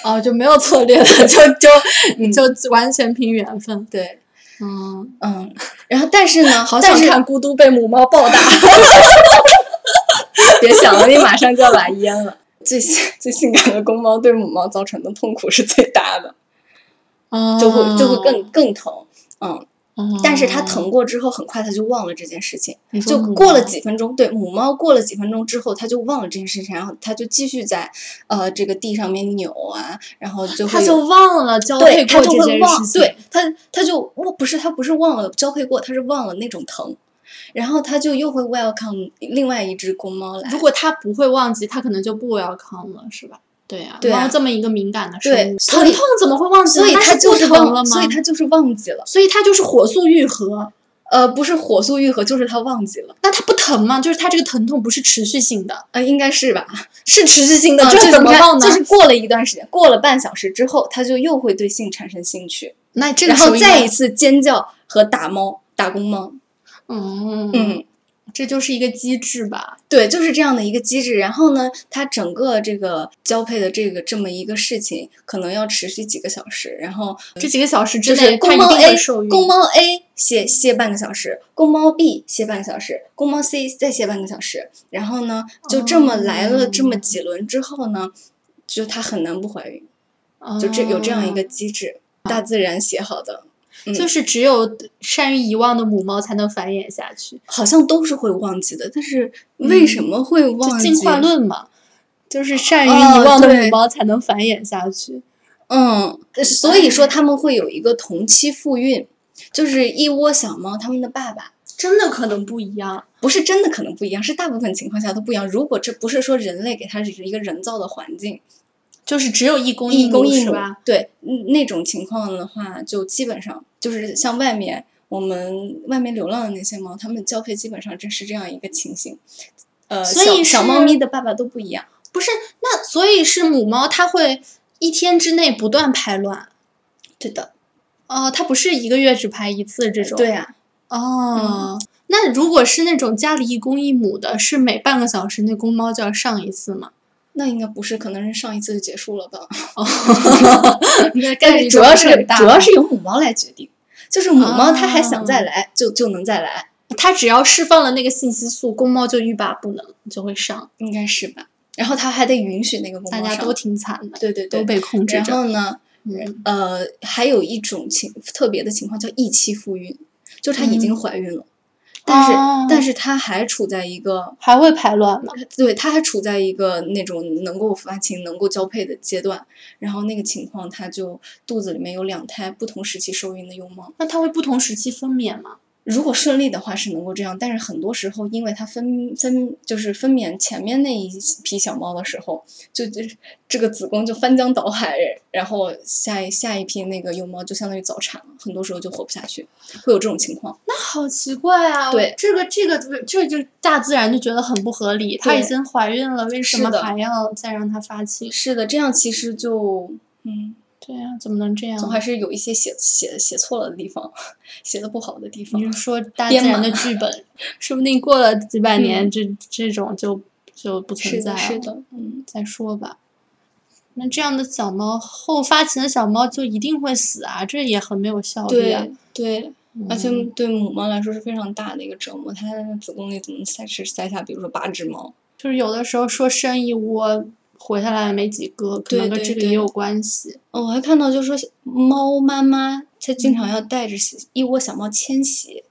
哦，就没有策略了，就就 嗯就完全凭缘分。对，嗯，嗯，然后但是呢，好想看咕嘟被母猫暴打。别想了，你马上就要把淹了。最性最性感的公猫对母猫造成的痛苦是最大的，就会就会更更疼。嗯，嗯，但是它疼过之后，很快它就忘了这件事情，就过了几分钟，对母猫过了几分钟之后，它就忘了这件事情，然后它就继续在呃这个地上面扭啊，然后就它就忘了交配过这它就会忘，件事情。对它它就忘不是它不是忘了交配过，它是忘了那种疼，然后它就又会 welcome 另外一只公猫来，如果它不会忘记，它可能就不 welcome 了，是吧？对啊、对啊猫这么一个敏感的生物，对疼痛怎么会忘记呢？所以它它就是不疼了吗？所以它就是忘记了。所以它就是火速愈合。呃，不是火速愈合，就是它忘记了。那它不疼吗？就是它这个疼痛不是持续性的，呃，应该是吧？是持续性的，啊这怎么忘呢？就是过了一段时间，过了半小时之后，它就又会对性产生兴趣，那这个然后时候应该再一次尖叫和打猫，打公猫。嗯嗯，这就是一个机制吧。对，就是这样的一个机制。然后呢，它整个这个交配的这个这么一个事情，可能要持续几个小时。然后这几个小时之就是内，公猫定 A。公猫 A 歇歇半个小时，公猫 B 歇半个小时，公猫 C 再歇半个小时。然后呢，就这么来了这么哦几轮之后呢，就它很难不怀孕，就这有这样一个机制，大自然写好的。哦就是只有善于遗忘的母猫才能繁衍下去，好像都是会忘记的，但是为什么会忘记？进化论嘛，就是善于哦遗忘的母猫才能繁衍下去。嗯，所以说他们会有一个同期复孕，就是一窝小猫，它们的爸爸真的可能不一样，不是真的可能不一样，是大部分情况下都不一样。如果这不是说人类给它是一个人造的环境，就是只有一公一公一母母是吧？，对嗯那种情况的话，就基本上就是像外面我们外面流浪的那些猫，它们交配基本上真是这样一个情形。呃，所以小小猫咪的爸爸都不一样。不是，那所以是母猫，它会一天之内不断排卵。对的，哦，它不是一个月只排一次这种。对啊，哦，那如果是那种家里一公一母的，是每半个小时那公猫就要上一次吗？那应该不是，可能是上一次就结束了吧。哦，应该概但率是主要是。主要是由母猫来决定，就是母猫它还想再啊来，就就能再来，它只要释放了那个信息素，公猫就欲罢不能，就会上。应该是吧？然后它还得允许那个公猫上大家都挺惨的，对对对都被控制然。后呢，嗯呃，还有一种情特别的情况叫一期复孕，就是它已经怀孕了，但是、哦但是它还处在一个还会排卵吗？对，它还处在一个那种能够发情、能够交配的阶段，然后那个情况，它就肚子里面有两胎不同时期受孕的幼猫。那它会不同时期分娩吗？如果顺利的话是能够这样，但是很多时候因为它分分就是分娩前面那一批小猫的时候，就就是这个子宫就翻江倒海，然后下一下一批那个幼猫就相当于早产了，很多时候就活不下去，会有这种情况。那好奇怪啊！对这个这个这就大自然就觉得很不合理。她已经怀孕了，为什么还要再让它发情？是的，这样其实就嗯，对呀、怎么能这样总？还是有一些写写写错了的地方，写的不好的地方你。是说大自编然的剧本，说不定过了几百年，嗯这这种就就不存，在了。是的，嗯，再说吧。那这样的小猫，后发情的小猫就一定会死啊，这也很没有效率啊对。对，嗯而且对母猫来说是非常大的一个折磨，它的子宫里怎么塞是塞下，比如说八只猫。就是有的时候说生一窝活下来没几个，可能跟这个也有关系。哦，我还看到就是说猫妈妈它经嗯常要带着一窝小猫迁徙，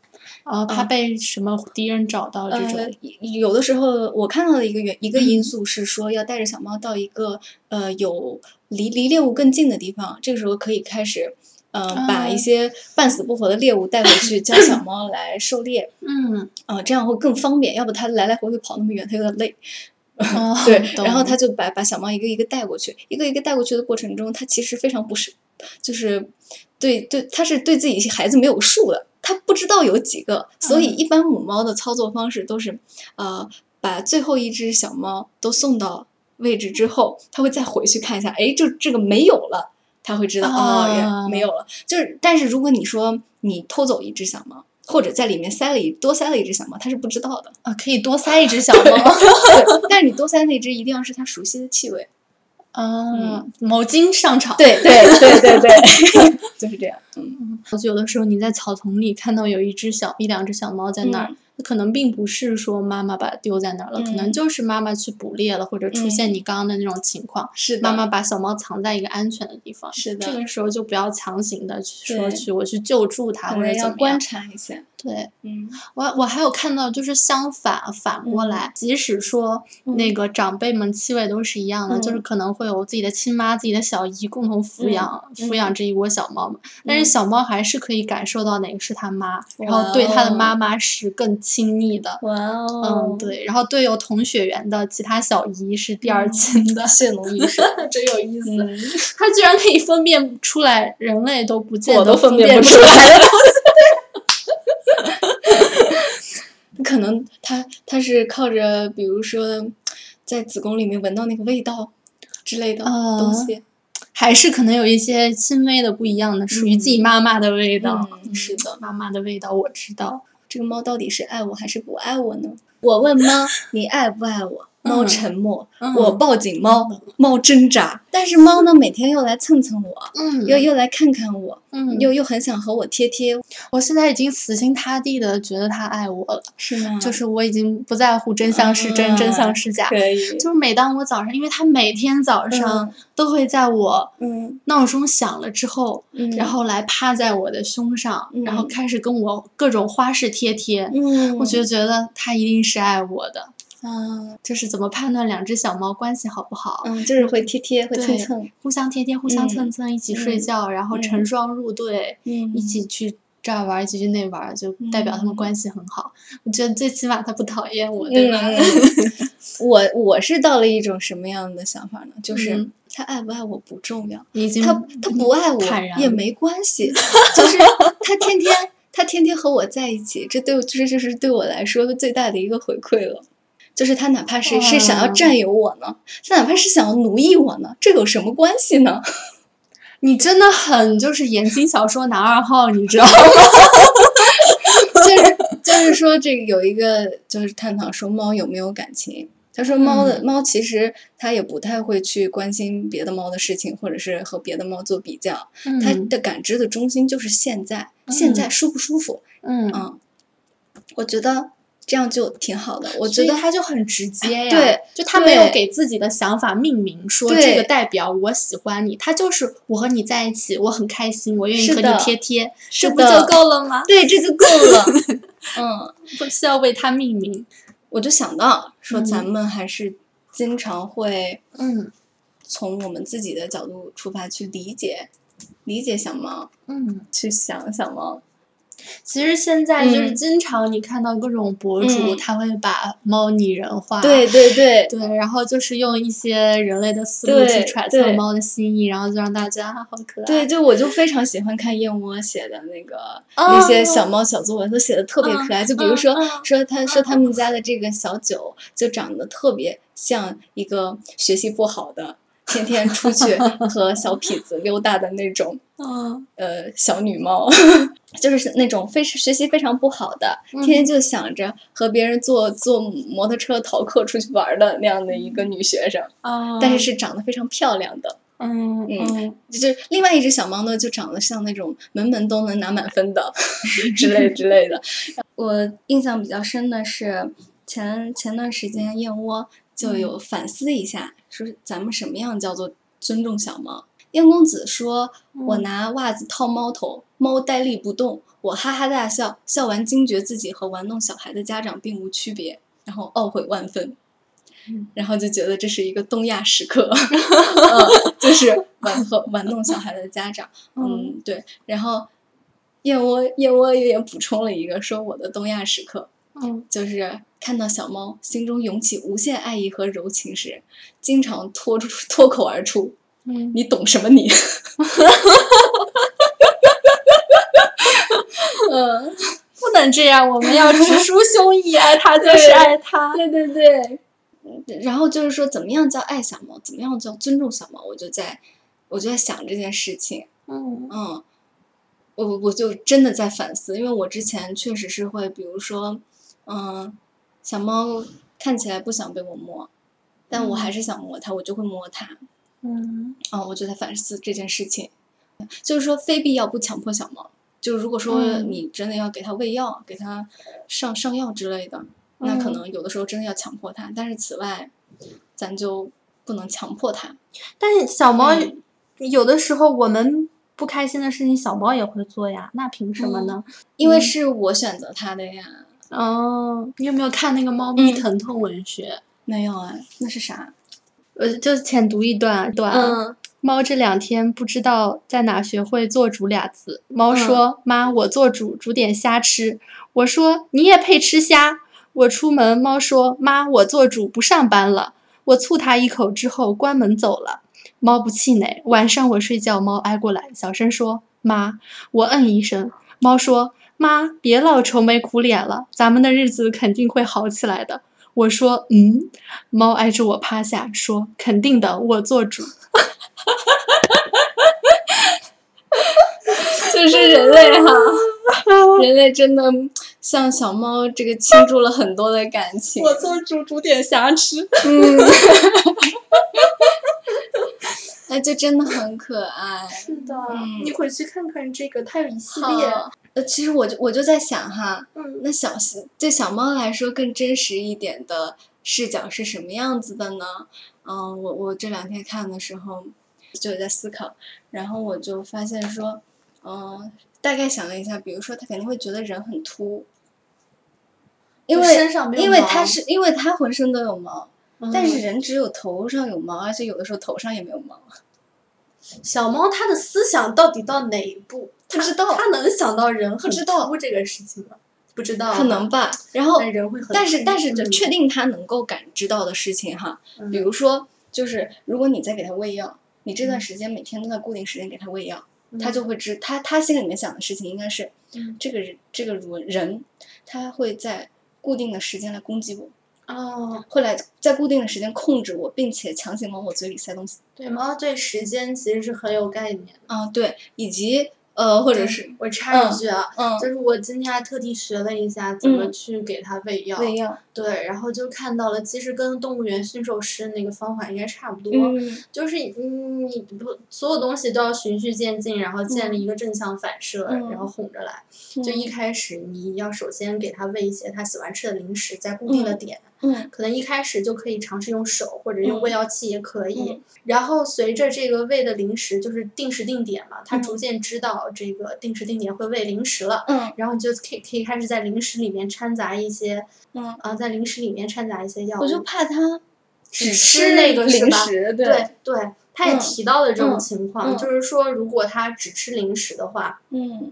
啊，怕嗯被什么敌人找到这呃种。，有的时候我看到的一个原一个嗯因素是说要带着小猫到一个呃有离离猎物更近的地方，这个时候可以开始。呃，把一哦些半死不活的猎物带回去，教小猫来狩猎，嗯，啊、这样会更方便。要不它来来回回跑那么远，它有点累。哦 对，然后他就把把小猫一个一个带过去，一个一个带过去的过程中，他其实非常不是，就是对对，他是对自己孩子没有数的，他不知道有几个，所以嗯。一般母猫的操作方式都是，呃，把最后一只小猫都送到位置之后，他会再回去看一下，哎，就这个没有了，他会知道哦，没有了。就是，但是如果你说你偷走一只小猫，或者在里面塞了一多塞了一只小猫，他是不知道的。啊，可以多塞一只小猫。对，但是你多塞那只一定要是它熟悉的气味。啊，毛巾上场。对对对对对，就是这样。嗯，有的时候你在草丛里看到有一只小一两只小猫在那儿，嗯可能并不是说妈妈把它丢在那儿了，可能嗯就是妈妈去捕猎了，或者出现你刚刚的那种情况，是的，妈妈把小猫藏在一个安全的地方。是的这个时候就不要强行的去说去我去救助它或者怎么样。察一下。对嗯。我我还有看到就是相反反过嗯。来，即使说嗯。那个长辈们气味都是一样的，就是嗯。可能会有自己的亲妈、自己的小姨共同抚养、嗯抚养这一窝小猫嘛，但是嗯。小猫还是可以感受到哪个是它妈，然后对它的哦。妈妈是更亲密的。哇。哦。嗯，，对，然后对有同血缘的其他小姨是第二亲的，血浓于水。真有意思。嗯，它居然可以分辨出来人类都不见我都得分分辨不出出来的东西。可能它它是靠着，比如说，在子宫里面闻到那个味道之类的啊东西。还是可能有一些轻微的不一样的，属于自己妈妈的味道。嗯是的妈妈的味道我知道。这个猫到底是爱我还是不爱我呢？我问猫，你爱不爱我？猫嗯。沉默，嗯。我抱紧猫，猫挣扎，但是猫呢，每天又来蹭蹭我，嗯。又又来看看我，嗯，又又很想和我贴贴，我现在已经死心塌地的觉得它爱我了，是吗？就是我已经不在乎真相是真，真相是假。可以，就是每当我早上，因为它每天早上。都会在我嗯闹钟响了之后，嗯，然后来趴在我的胸上，嗯然后开始跟我各种花式贴贴。嗯，我就觉得它一定是爱我的。啊，就是怎么判断两只小猫关系好不好？嗯，就是会贴贴，会蹭蹭，互相贴贴，互相蹭蹭，一起睡嗯觉，然后嗯成双入对，嗯一起去这儿玩，一起去那玩，就代表他们嗯关系很好。我觉得最起码他不讨厌我，对吧？嗯我我是到了一种什么样的想法呢？就是嗯他爱不爱我不重要，你已经他他不爱我也没关系，就是他天天他天天和我在一起，这对我这就是对我来说最大的一个回馈了。就是他哪怕是是想要占有我呢，他哪怕是想要奴役我呢，这有什么关系呢？你真的很就是言情小说男二号，你知道吗？就是就是说，这个有一个就是探讨说猫有没有感情。他说猫的、猫其实它也不太会去关心别的猫的事情，或者是和别的猫做比较。它嗯的感知的中心就是现在，现在舒不舒服？嗯嗯，我觉得这样就挺好的。我觉得他就很直接呀，对，就他没有给自己的想法命名，说这个代表我喜欢你，他就是我和你在一起，我很开心，我愿意和你贴贴，这不就够了吗？对，这就够了。嗯，不需要为他命名。我就想到说，嗯咱们还是经常会嗯从我们自己的角度出发去理解理解小猫，嗯，去想小猫。其实现在就是嗯。经常你看到各种博主，嗯。他会把猫拟人化，对对对，对，然后就是用一些人类的思路去揣测猫的心意，然后就让大家好可爱。对，就我就非常喜欢看燕窝写的那个、哦那些小猫小作文，都写的特别可爱。就比如说、说他说他们家的这个小九就长得特别像一个学习不好的，天天出去 和小痞子溜达的那种 嗯呃小女猫，就是那种非学习非常不好的，嗯天天就想着和别人坐坐摩托车逃课出去玩的那样的一个女学生，哦，但是是长得非常漂亮的。嗯嗯就是另外一只小猫呢，就长得像那种门门都能拿满分的之类之类的。我印象比较深的是前前段时间燕窝就有反思一下，说咱们什么样叫做尊重小猫。燕公子说：“我嗯拿袜子套猫头，猫呆立不动，我哈哈大笑，笑完惊觉自己和玩弄小孩的家长并无区别，然后懊悔万分。”嗯然后就觉得这是一个东亚时刻，嗯，就是玩和玩弄小孩的家长，嗯，对。然后燕窝燕窝也补充了一个，说我的东亚时刻嗯就是看到小猫，心中涌起无限爱意和柔情时，经常脱出脱口而出嗯：“你懂什么你？” 嗯，不能这样，我们要直抒胸臆，爱他就是爱他。对对对。然后就是说，怎么样叫爱小猫？怎么样叫尊重小猫？我就在，我就在想这件事情。嗯嗯，我我就真的在反思，因为我之前确实是会，比如说，嗯，小猫看起来不想被我摸，但我还是想摸它，我就会摸它。嗯啊、我就在反思这件事情，就是说非必要不强迫小猫。就如果说嗯你真的要给它喂药、给它上上药之类的，那可嗯能有的时候真的要强迫它。但是此外，咱就不能强迫它。但是小猫嗯有的时候我们不开心的事情，小猫也会做呀，那凭什么呢？因为嗯是我选择它的呀。哦，你有没有看那个猫咪嗯疼痛文学？没有啊，那是啥？我就浅读一段段啊。嗯猫这两天不知道在哪学会“做主”俩字。猫说：“妈，我做主，煮点虾吃。”我说：“你也配吃虾？”我出门，猫说：“妈，我做主，不上班了。”我啐它一口之后，关门走了。猫不气馁。晚上我睡觉，猫挨过来，小声说：“妈。”我嗯一声。猫说：“妈，别老愁眉苦脸了，咱们的日子肯定会好起来的。”我说：“嗯。”猫挨着我趴下，说：“肯定的，我做主。”就 是人类哈，人类真的像小猫这个倾注了很多的感情。我做主，煮点虾吃。嗯，哎，就真的很可爱。是的嗯你回去看看这个，它有一系列。呃，其实我就我就在想哈，嗯那小对小猫来说更真实一点的视角是什么样子的呢？嗯，我我这两天看的时候就有在思考，然后我就发现说，嗯，大概想了一下，比如说它肯定会觉得人很秃，因为身上没有因为它是因为它浑身都有毛，但是嗯人只有头上有毛，而且有的时候头上也没有毛。小猫它的思想到底到哪一步？不知道它能想到人很不知道秃这个事情吗？不知道，可能。吧。然后，但人会很，但是但是嗯确定它能够感知到的事情哈，嗯比如说就是如果你在给它喂药，你这段嗯时间每天都在固定时间给它喂药，嗯他就会知它它心里面想的事情应该是嗯这个人这个人人他会在固定的时间来攻击我，哦，会来在固定的时间控制我，并且强行往我嘴里塞东西。对猫对时间其实是很有概念的。啊，对，以及呃，或者是我插一句啊，嗯，就是我今天还特地学了一下怎么去给它喂药。喂药。对，然后就看到了，其实跟动物园驯兽师那个方法应该差不多，嗯就是嗯，你不所有东西都要循序渐进，然后建立一个正向反射，嗯然后哄着来。嗯就一开始你要首先给它喂一些它喜欢吃的零食，在固定的嗯点。嗯可能一开始就可以尝试用手或者用嗯。喂药器也可以，嗯。然后随着这个喂的零食就是定时定点嘛，它嗯。逐渐知道这个定时定点会喂零食了，嗯。然后你就可以可以开始在零食里面掺杂一些，嗯，啊、在零食里面掺杂一些药物。我就怕他只吃吃那个零食，对对，他也嗯提到了这种嗯情况，嗯就是说如果他只吃零食的话，嗯。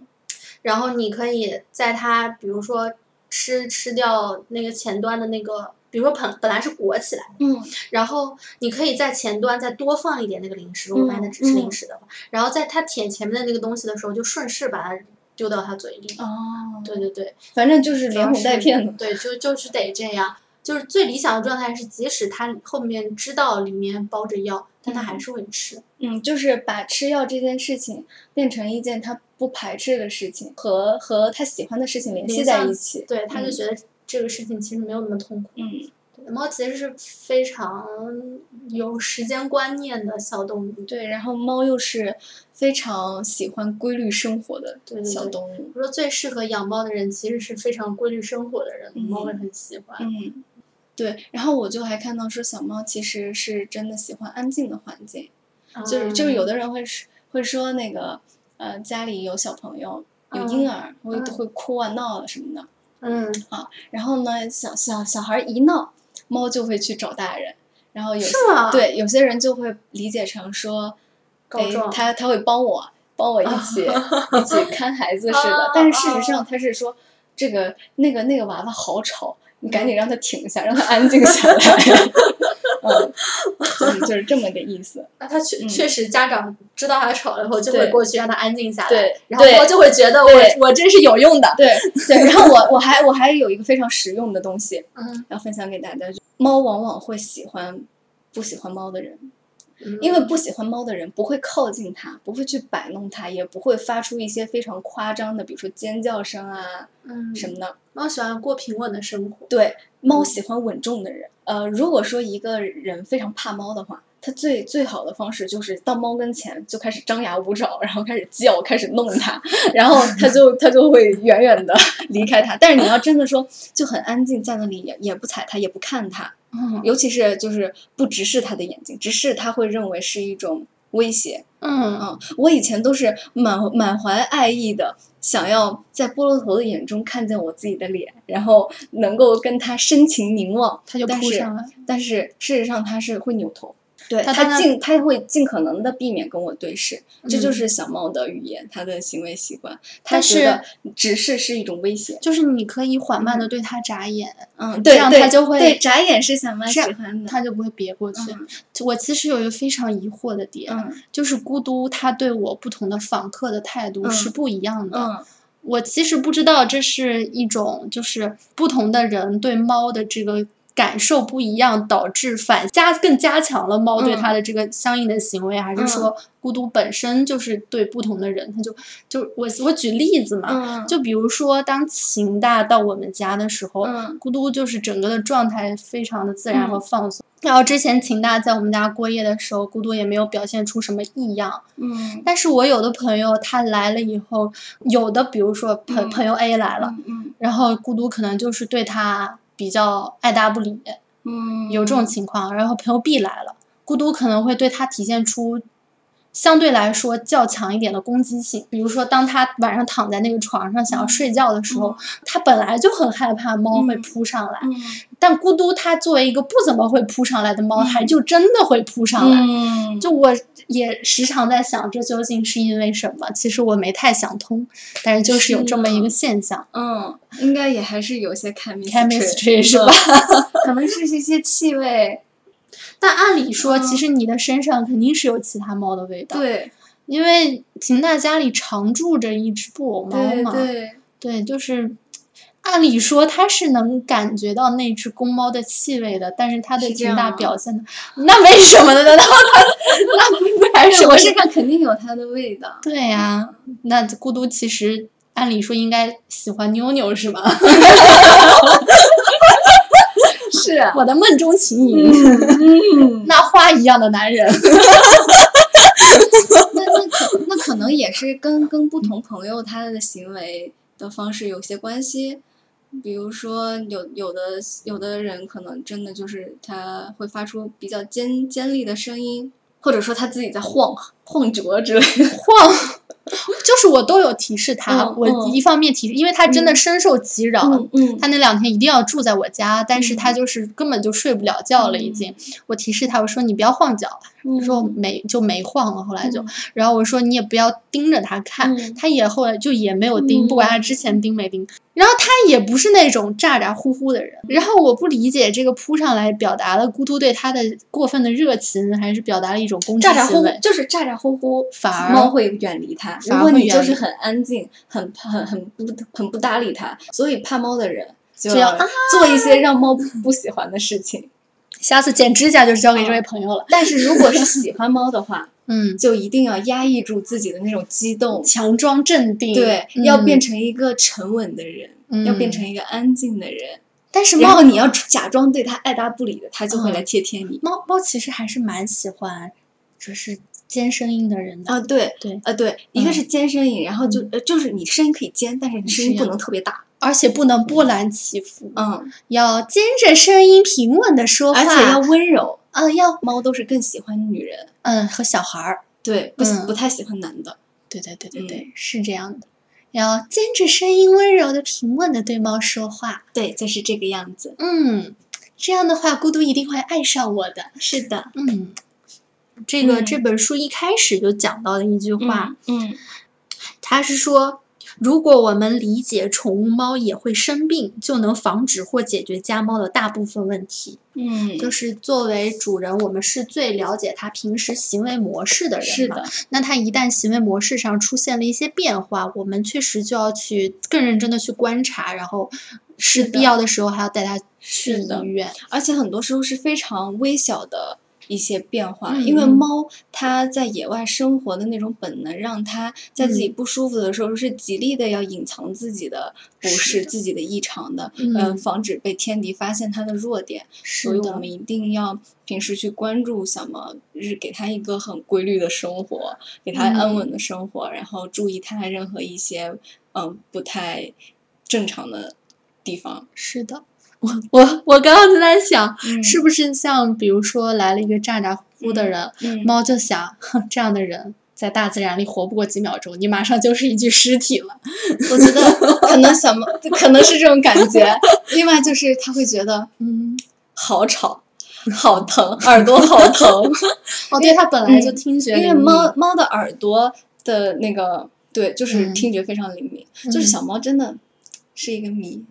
然后你可以在他比如说吃吃掉那个前端的那个。比如说本本来是裹起来，嗯然后你可以在前端再多放一点那个零食，如果发现它只吃零食的话，然后在它舔前面的那个东西的时候，就顺势把它丢到他嘴里。哦，对对对，反正就是连哄带骗的。对，就就是得这样。就是最理想的状态是，即使他后面知道里面包着药，但他还是会吃。嗯，就是把吃药这件事情变成一件他不排斥的事情，和和他喜欢的事情联系在一起。对，他就嗯觉得这个事情其实没有那么痛苦。嗯对猫其实是非常有时间观念的小动物。对，然后猫又是非常喜欢规律生活的对对对小动物。我说最适合养猫的人其实是非常规律生活的人，嗯猫会很喜欢。嗯，对。然后我就还看到说，小猫其实是真的喜欢安静的环境，就是就是有的的人会说会说那个呃家里有小朋友有嗯婴儿会嗯会哭啊闹啊什么的，嗯。然后呢小小小孩一闹，猫就会去找大人。然后有是吗？对有些人就会理解成说，哎，告他他会帮我帮我一起 一起看孩子似的啊，但是事实上。他是说这个那个那个娃娃好吵，你赶紧让他停下，让他安静下来。嗯，就是就是这么个意思。那他确嗯确实家长知道他吵了以后，就会过去让他安静下来，对然后猫就会觉得我我真是有用的。对 对，然后我我还我还有一个非常实用的东西嗯，要分享给大家，猫往往会喜欢不喜欢猫的人，嗯因为不喜欢猫的人不会靠近它，不会去摆弄它，也不会发出一些非常夸张的，比如说尖叫声啊嗯什么的。猫喜欢过平稳的生活。对，猫喜欢稳重的人。呃，如果说一个人非常怕猫的话，他最最好的方式就是到猫跟前就开始张牙舞爪，然后开始叫，开始弄它，然后它就它就会远远的 离开它。但是你要真的说就很安静在那里，也也不踩它，也不看它，嗯尤其是就是不直视它的眼睛，直视它会认为是一种威胁。嗯嗯，我以前都是满满怀爱意的，想要在菠萝头的眼中看见我自己的脸，然后能够跟他深情凝望，他就但是扑上来。但是事实上他是会扭头，对它尽他会尽可能的避免跟我对视，这就嗯是小猫的语言，它的行为习惯，它但觉得直视是一种威胁。就是你可以缓慢的对它眨眼，嗯，这样它就会对眨眼是小猫喜欢的。它就不会别过去。嗯我其实有一个非常疑惑的点，嗯就是咕嘟它对我不同的访客的态度嗯是不一样的。嗯我其实不知道这是一种就是不同的人对猫的这个感受不一样，导致反加更加强了猫对嗯。它的这个相应的行为，还是说孤独本身就是对不同的人，它就就我我举例子嘛，嗯，就比如说当秦大到我们家的时候，嗯。咕嘟就是整个的状态非常的自然和嗯。放松。然后之前秦大在我们家过夜的时候，孤独也没有表现出什么异样。嗯。但是我有的朋友他来了以后，有的比如说朋、嗯。朋友 A 来了，嗯。然后孤独可能就是对他比较爱答不理，嗯，有这种情况。然后朋友 B 来了，孤独可能会对他体现出相对来说较强一点的攻击性。比如说，当他晚上躺在那个床上想要睡觉的时候，他本来就很害怕猫会嗯扑上来，嗯但咕嘟它作为一个不怎么会扑上来的猫，嗯还就真的会扑上来。嗯，就我也时常在想，这究竟是因为什么？其实我没太想通，但是就是有这么一个现象。嗯，应该也还是有些 chemistry chemistry 是吧？可能是一些气味，但按理说，嗯其实你的身上肯定是有其他猫的味道，，对因为秦大家里常住着一只布偶猫嘛，对，对就是按理说它是能感觉到那只公猫的气味的，但是它的秦大表现的，那为什么呢？难道它 那不还是我身上肯定有它的味道。对呀、那孤独其实按理说应该喜欢妞妞是吗？是啊，我的梦中情人，嗯，那花一样的男人。那那可那可能也是跟跟不同朋友他的行为的方式有些关系。比如说有有的有的人可能真的就是他会发出比较尖尖利的声音，或者说他自己在晃晃脚之类的。晃，就是我都有提示他，我一方面提示，因为他真的嗯深受其扰。嗯嗯他那两天一定要住在我家，但是嗯他就是根本就睡不了觉了，已经。我提示他，我说你不要晃脚，他说嗯没就没晃了，后来就，嗯然后我说你也不要盯着他看，嗯他也后来就也没有盯，嗯不管他之前盯没盯，然后他也不是那种咋咋呼呼的人，然后我不理解这个扑上来表达了孤独对他的过分的热情，还是表达了一种攻击咋咋呼呼行为，，就是咋咋呼呼，反而猫会远离它。如果你就是很安静、很很很不很不搭理它，所以怕猫的人就就要啊做一些让猫不不喜欢的事情。下次剪指甲就是交给这位朋友了。但是如果是喜欢猫的话，嗯，就一定要压抑住自己的那种激动，强装镇定，对，嗯要变成一个沉稳的人，嗯要变成一个安静的人。但是猫你要假装对它爱答不理的，它就会嗯来贴贴你。猫猫其实还是蛮喜欢，就是尖声音的人的。啊，对，对啊，对，一个嗯是尖声音，然后就呃，就是你声音可以尖，但是你声音不能特别大，而且不能波澜起伏，嗯，要尖着声音平稳的说话，而且要温柔。嗯要猫都是更喜欢女人，嗯和小孩儿，对，不嗯不太喜欢男的。对对对对嗯对，是这样的，要尖着声音温柔的平稳的对猫说话，对，就是这个样子。嗯，这样的话孤独一定会爱上我的，是的，嗯。这个、嗯这本书一开始就讲到的一句话，嗯，他是说，如果我们理解宠物猫也会生病，就能防止或解决家猫的大部分问题。嗯，就是作为主人，我们是最了解它平时行为模式的人嘛是的，那它一旦行为模式上出现了一些变化，我们确实就要去更认真的去观察，然后是必要的时候还要带它去医院。而且很多时候是非常微小的一些变化，嗯因为嗯。猫它在野外生活的那种本能，让它在自己嗯。不舒服的时候是极力的要隐藏自己的不是自己的异常的，嗯。呃，防止被天敌发现它的弱点。所以我们一定要平时去关注小猫，是给它一个很规律的生活，给它安稳的生活，然后注意它任何一些嗯不太正常的地方。是的，我我我刚刚就在想，嗯是不是像比如说来了一个咋咋呼呼的人，嗯猫就想，哼，这样的人在大自然里活不过几秒钟，你马上就是一具尸体了。我觉得 可能小猫可能是这种感觉，另外就是它会觉得嗯，好吵。好疼，耳朵好疼，哦，对，它本来就嗯听觉因为猫猫的耳朵的那个对，就是嗯听觉非常灵敏，就是嗯小猫真的是一个谜。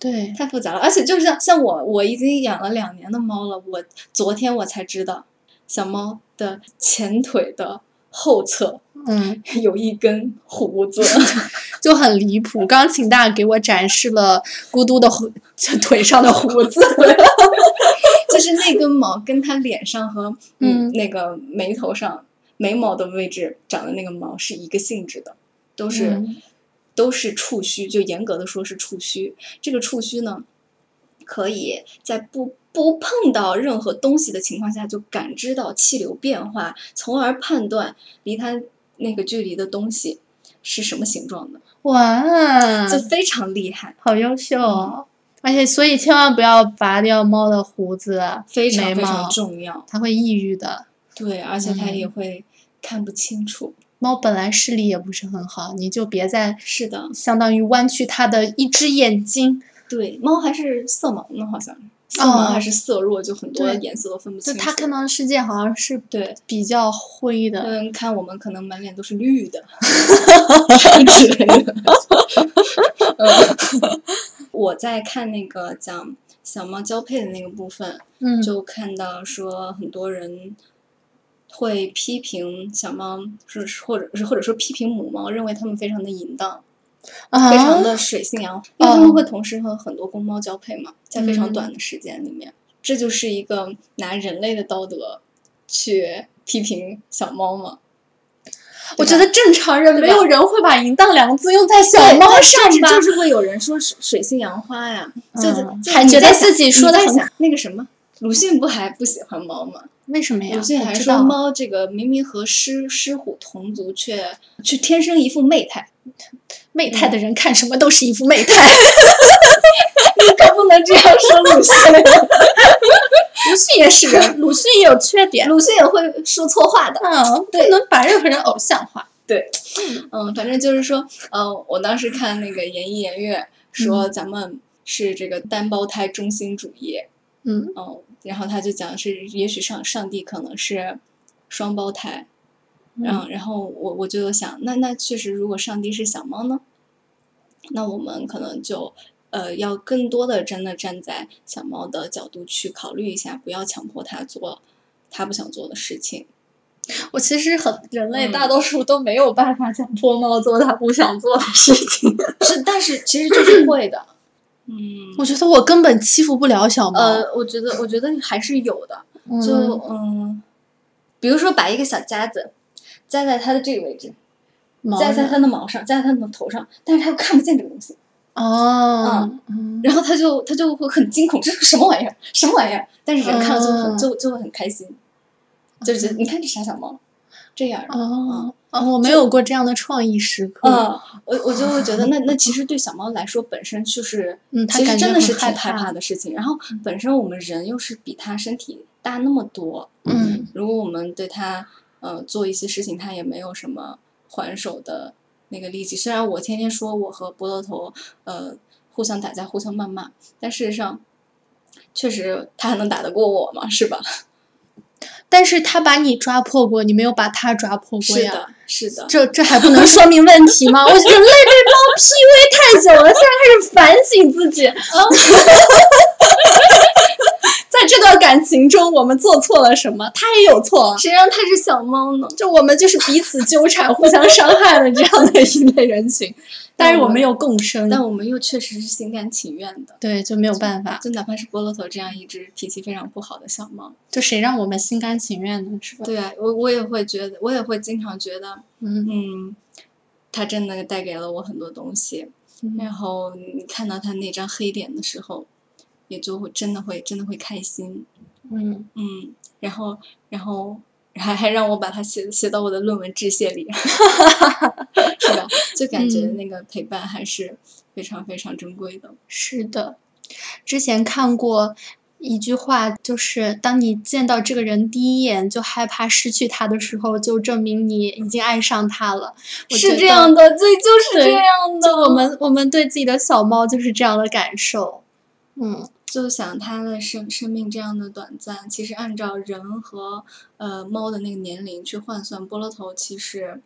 对，太复杂了，而且就是像像我，我已经养了两年的猫了，我昨天我才知道，小猫的前腿的后侧嗯，有一根胡子，就很离谱。刚请大给我展示了咕嘟的胡腿上的胡子，就是那根毛跟它脸上和嗯那个眉头上眉毛的位置长的那个毛是一个性质的，都是、嗯都是触须，就严格的说是触须。这个触须呢，可以在不不碰到任何东西的情况下就感知到气流变化，从而判断离它那个距离的东西是什么形状的，哇，这非常厉害，好优秀哦！而且，所以千万不要拔掉猫的胡子、非常非常，重要。它会抑郁的。对，而且它也嗯会看不清楚。猫本来视力也不是很好，你就别再是的，相当于弯曲它的一只眼睛，对，猫还是色盲呢，好像色盲哦还是色弱，就很多颜色都分不清。就它看到的世界好像是对，比较灰的。嗯，看我们可能满脸都是绿的 之类的。嗯我在看那个讲小猫交配的那个部分，嗯，就看到说很多人会批评小猫，是或者是或者说批评母猫，认为它们非常的淫荡。啊非常的水性杨花，因为它们会同时和很多公猫交配嘛，在非常嗯短的时间里面，这就是一个拿人类的道德去批评小猫嘛。我觉得正常人没有人会把淫荡两个字用在小猫上吧？就是会有人说水水性杨花呀，就嗯就还觉得自己说的很你在想那个什么。鲁迅不还不喜欢猫吗？为什么呀？鲁迅还说猫这个明明和狮狮虎同族，却却天生一副媚态。媚态的人看什么都是一副媚态。你可不能这样说鲁迅，鲁迅也是人，鲁迅也有缺点。鲁迅也会说错话的。嗯，不能把任何人偶像化。对嗯，反正就是说，呃，我当时看那个言一言月说咱们是这个单胞胎中心主义，嗯嗯，然后他就讲是也许上上帝可能是双胞胎，嗯，然后我我就想，那那确实，如果上帝是小猫呢，那我们可能就呃要更多的真的站在小猫的角度去考虑一下，不要强迫它做它不想做的事情。我其实很人类嗯大多数都没有办法强迫猫做它不想做的事情。是，但是其实就是 会的。嗯，我觉得我根本欺负不了小猫。呃，我觉得我觉得还是有的，嗯就嗯，比如说把一个小夹子夹在它的这个位置，夹在它的毛上，夹在它的头上，但是它又看不见这个东西，哦，嗯 然后它就它就会很惊恐，这是什么玩意儿？什么玩意儿？但是人看了就很、嗯就就会很开心，就是觉得你看这傻小猫，这样的。哦哦，我没有过这样的创意时刻。嗯，我我就会觉得那那其实对小猫来说本身就是，嗯它真的是太害怕的事情。然后本身我们人又是比它身体大那么多，嗯如果我们对它呃做一些事情，它也没有什么还手的那个力气。虽然我天天说我和菠萝头呃互相打架、互相谩骂，但事实上确实它还能打得过我吗？是吧？但是他把你抓破过，你没有把他抓破过呀。是的，是的。这这还不能说明问题吗？我人类被猫 PUA 太久了，现在开始反省自己。在这段感情中，我们做错了什么？他也有错啊。谁让他是小猫呢？就我们就是彼此纠缠、互相伤害的这样的一类人群，但是我们有共生，但我们又确实是心甘情愿的。对就没有办法。就哪怕是菠萝头这样一只脾气非常不好的小猫，就谁让我们心甘情愿呢？是吧？对啊，我我也会觉得，我也会经常觉得，嗯嗯，它真的带给了我很多东西。然嗯后你看到它那张黑脸的时候，也就会真的会真的会开心，嗯，嗯，然后然后还还让我把它写写到我的论文致谢里，是吧？就感觉嗯那个陪伴还是非常非常珍贵的。是的。之前看过一句话，就是当你见到这个人第一眼就害怕失去他的时候，就证明你已经爱上他了。是这样的，对，就是这样的。就我们我们对自己的小猫就是这样的感受。嗯就想它的生生命这样的短暂，其实按照人和呃猫的那个年龄去换算，菠萝头其实。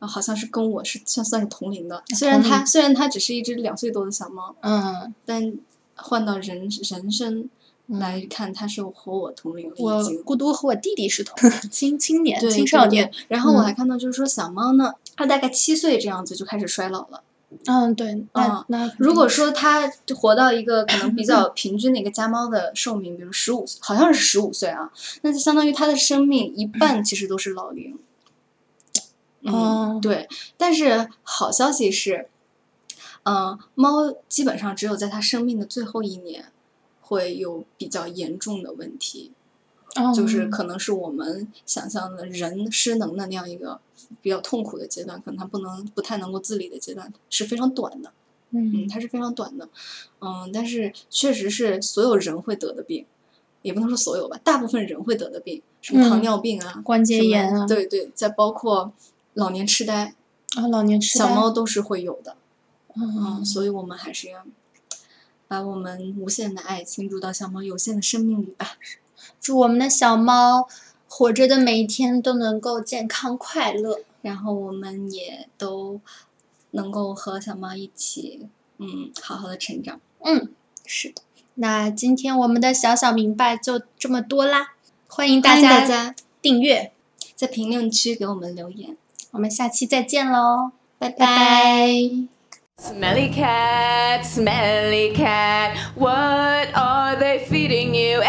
啊，好像是跟我是算算是同龄的，虽然它虽然它只是一只两岁多的小猫，嗯，但换到人人生嗯来看，它是和我同龄我经。孤独和我弟弟是同 青青年青少年。。然后我嗯还看到，就是说小猫呢，它大概七岁这样子就开始衰老了。嗯，对，那、嗯那如果说它就活到一个可能比较 平均的一个家猫的寿命，比如十五岁，好像是十五岁啊，那就相当于它的生命一半其实都是老龄。哦嗯，对。但是好消息是，嗯、猫基本上只有在它生命的最后一年会有比较严重的问题。就是嗯可能是我们想象的人失能的那样一个比较痛苦的阶段，可能他不能不太能够自理的阶段是非常短的，嗯，嗯它是非常短的，嗯，但是确实是所有人会得的病，也不能说所有吧，大部分人会得的病，什么糖嗯尿病啊、关节炎啊对对，再包括老年痴呆，啊，老年痴呆小猫都是会有的，嗯。嗯，所以我们还是要把我们无限的爱倾注到小猫有限的生命里吧。祝我们的小猫活着的每一天都能够健康快乐。然后我们也都能够和小猫一起，嗯，好好的成长。嗯，是的。那今天我们的小小明白就这么多啦，欢迎大欢迎大家家订阅，在评论区给我们留言，我们下期再见喽，拜拜拜 Smelly cat, smelly cat, what are they feeding you?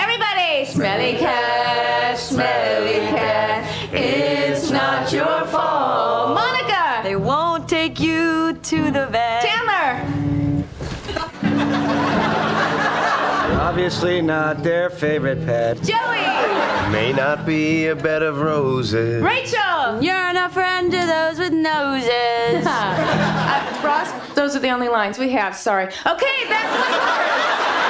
Smelly cat, smelly cat, it's not your fault. Monica! They won't take you to the vet. Chandler! Obviously not their favorite pet. Joey! May not be a bed of roses. Rachel! You're not a friend to those with noses. uh, Ross, those are the only lines we have, sorry. Okay, back to the chorus.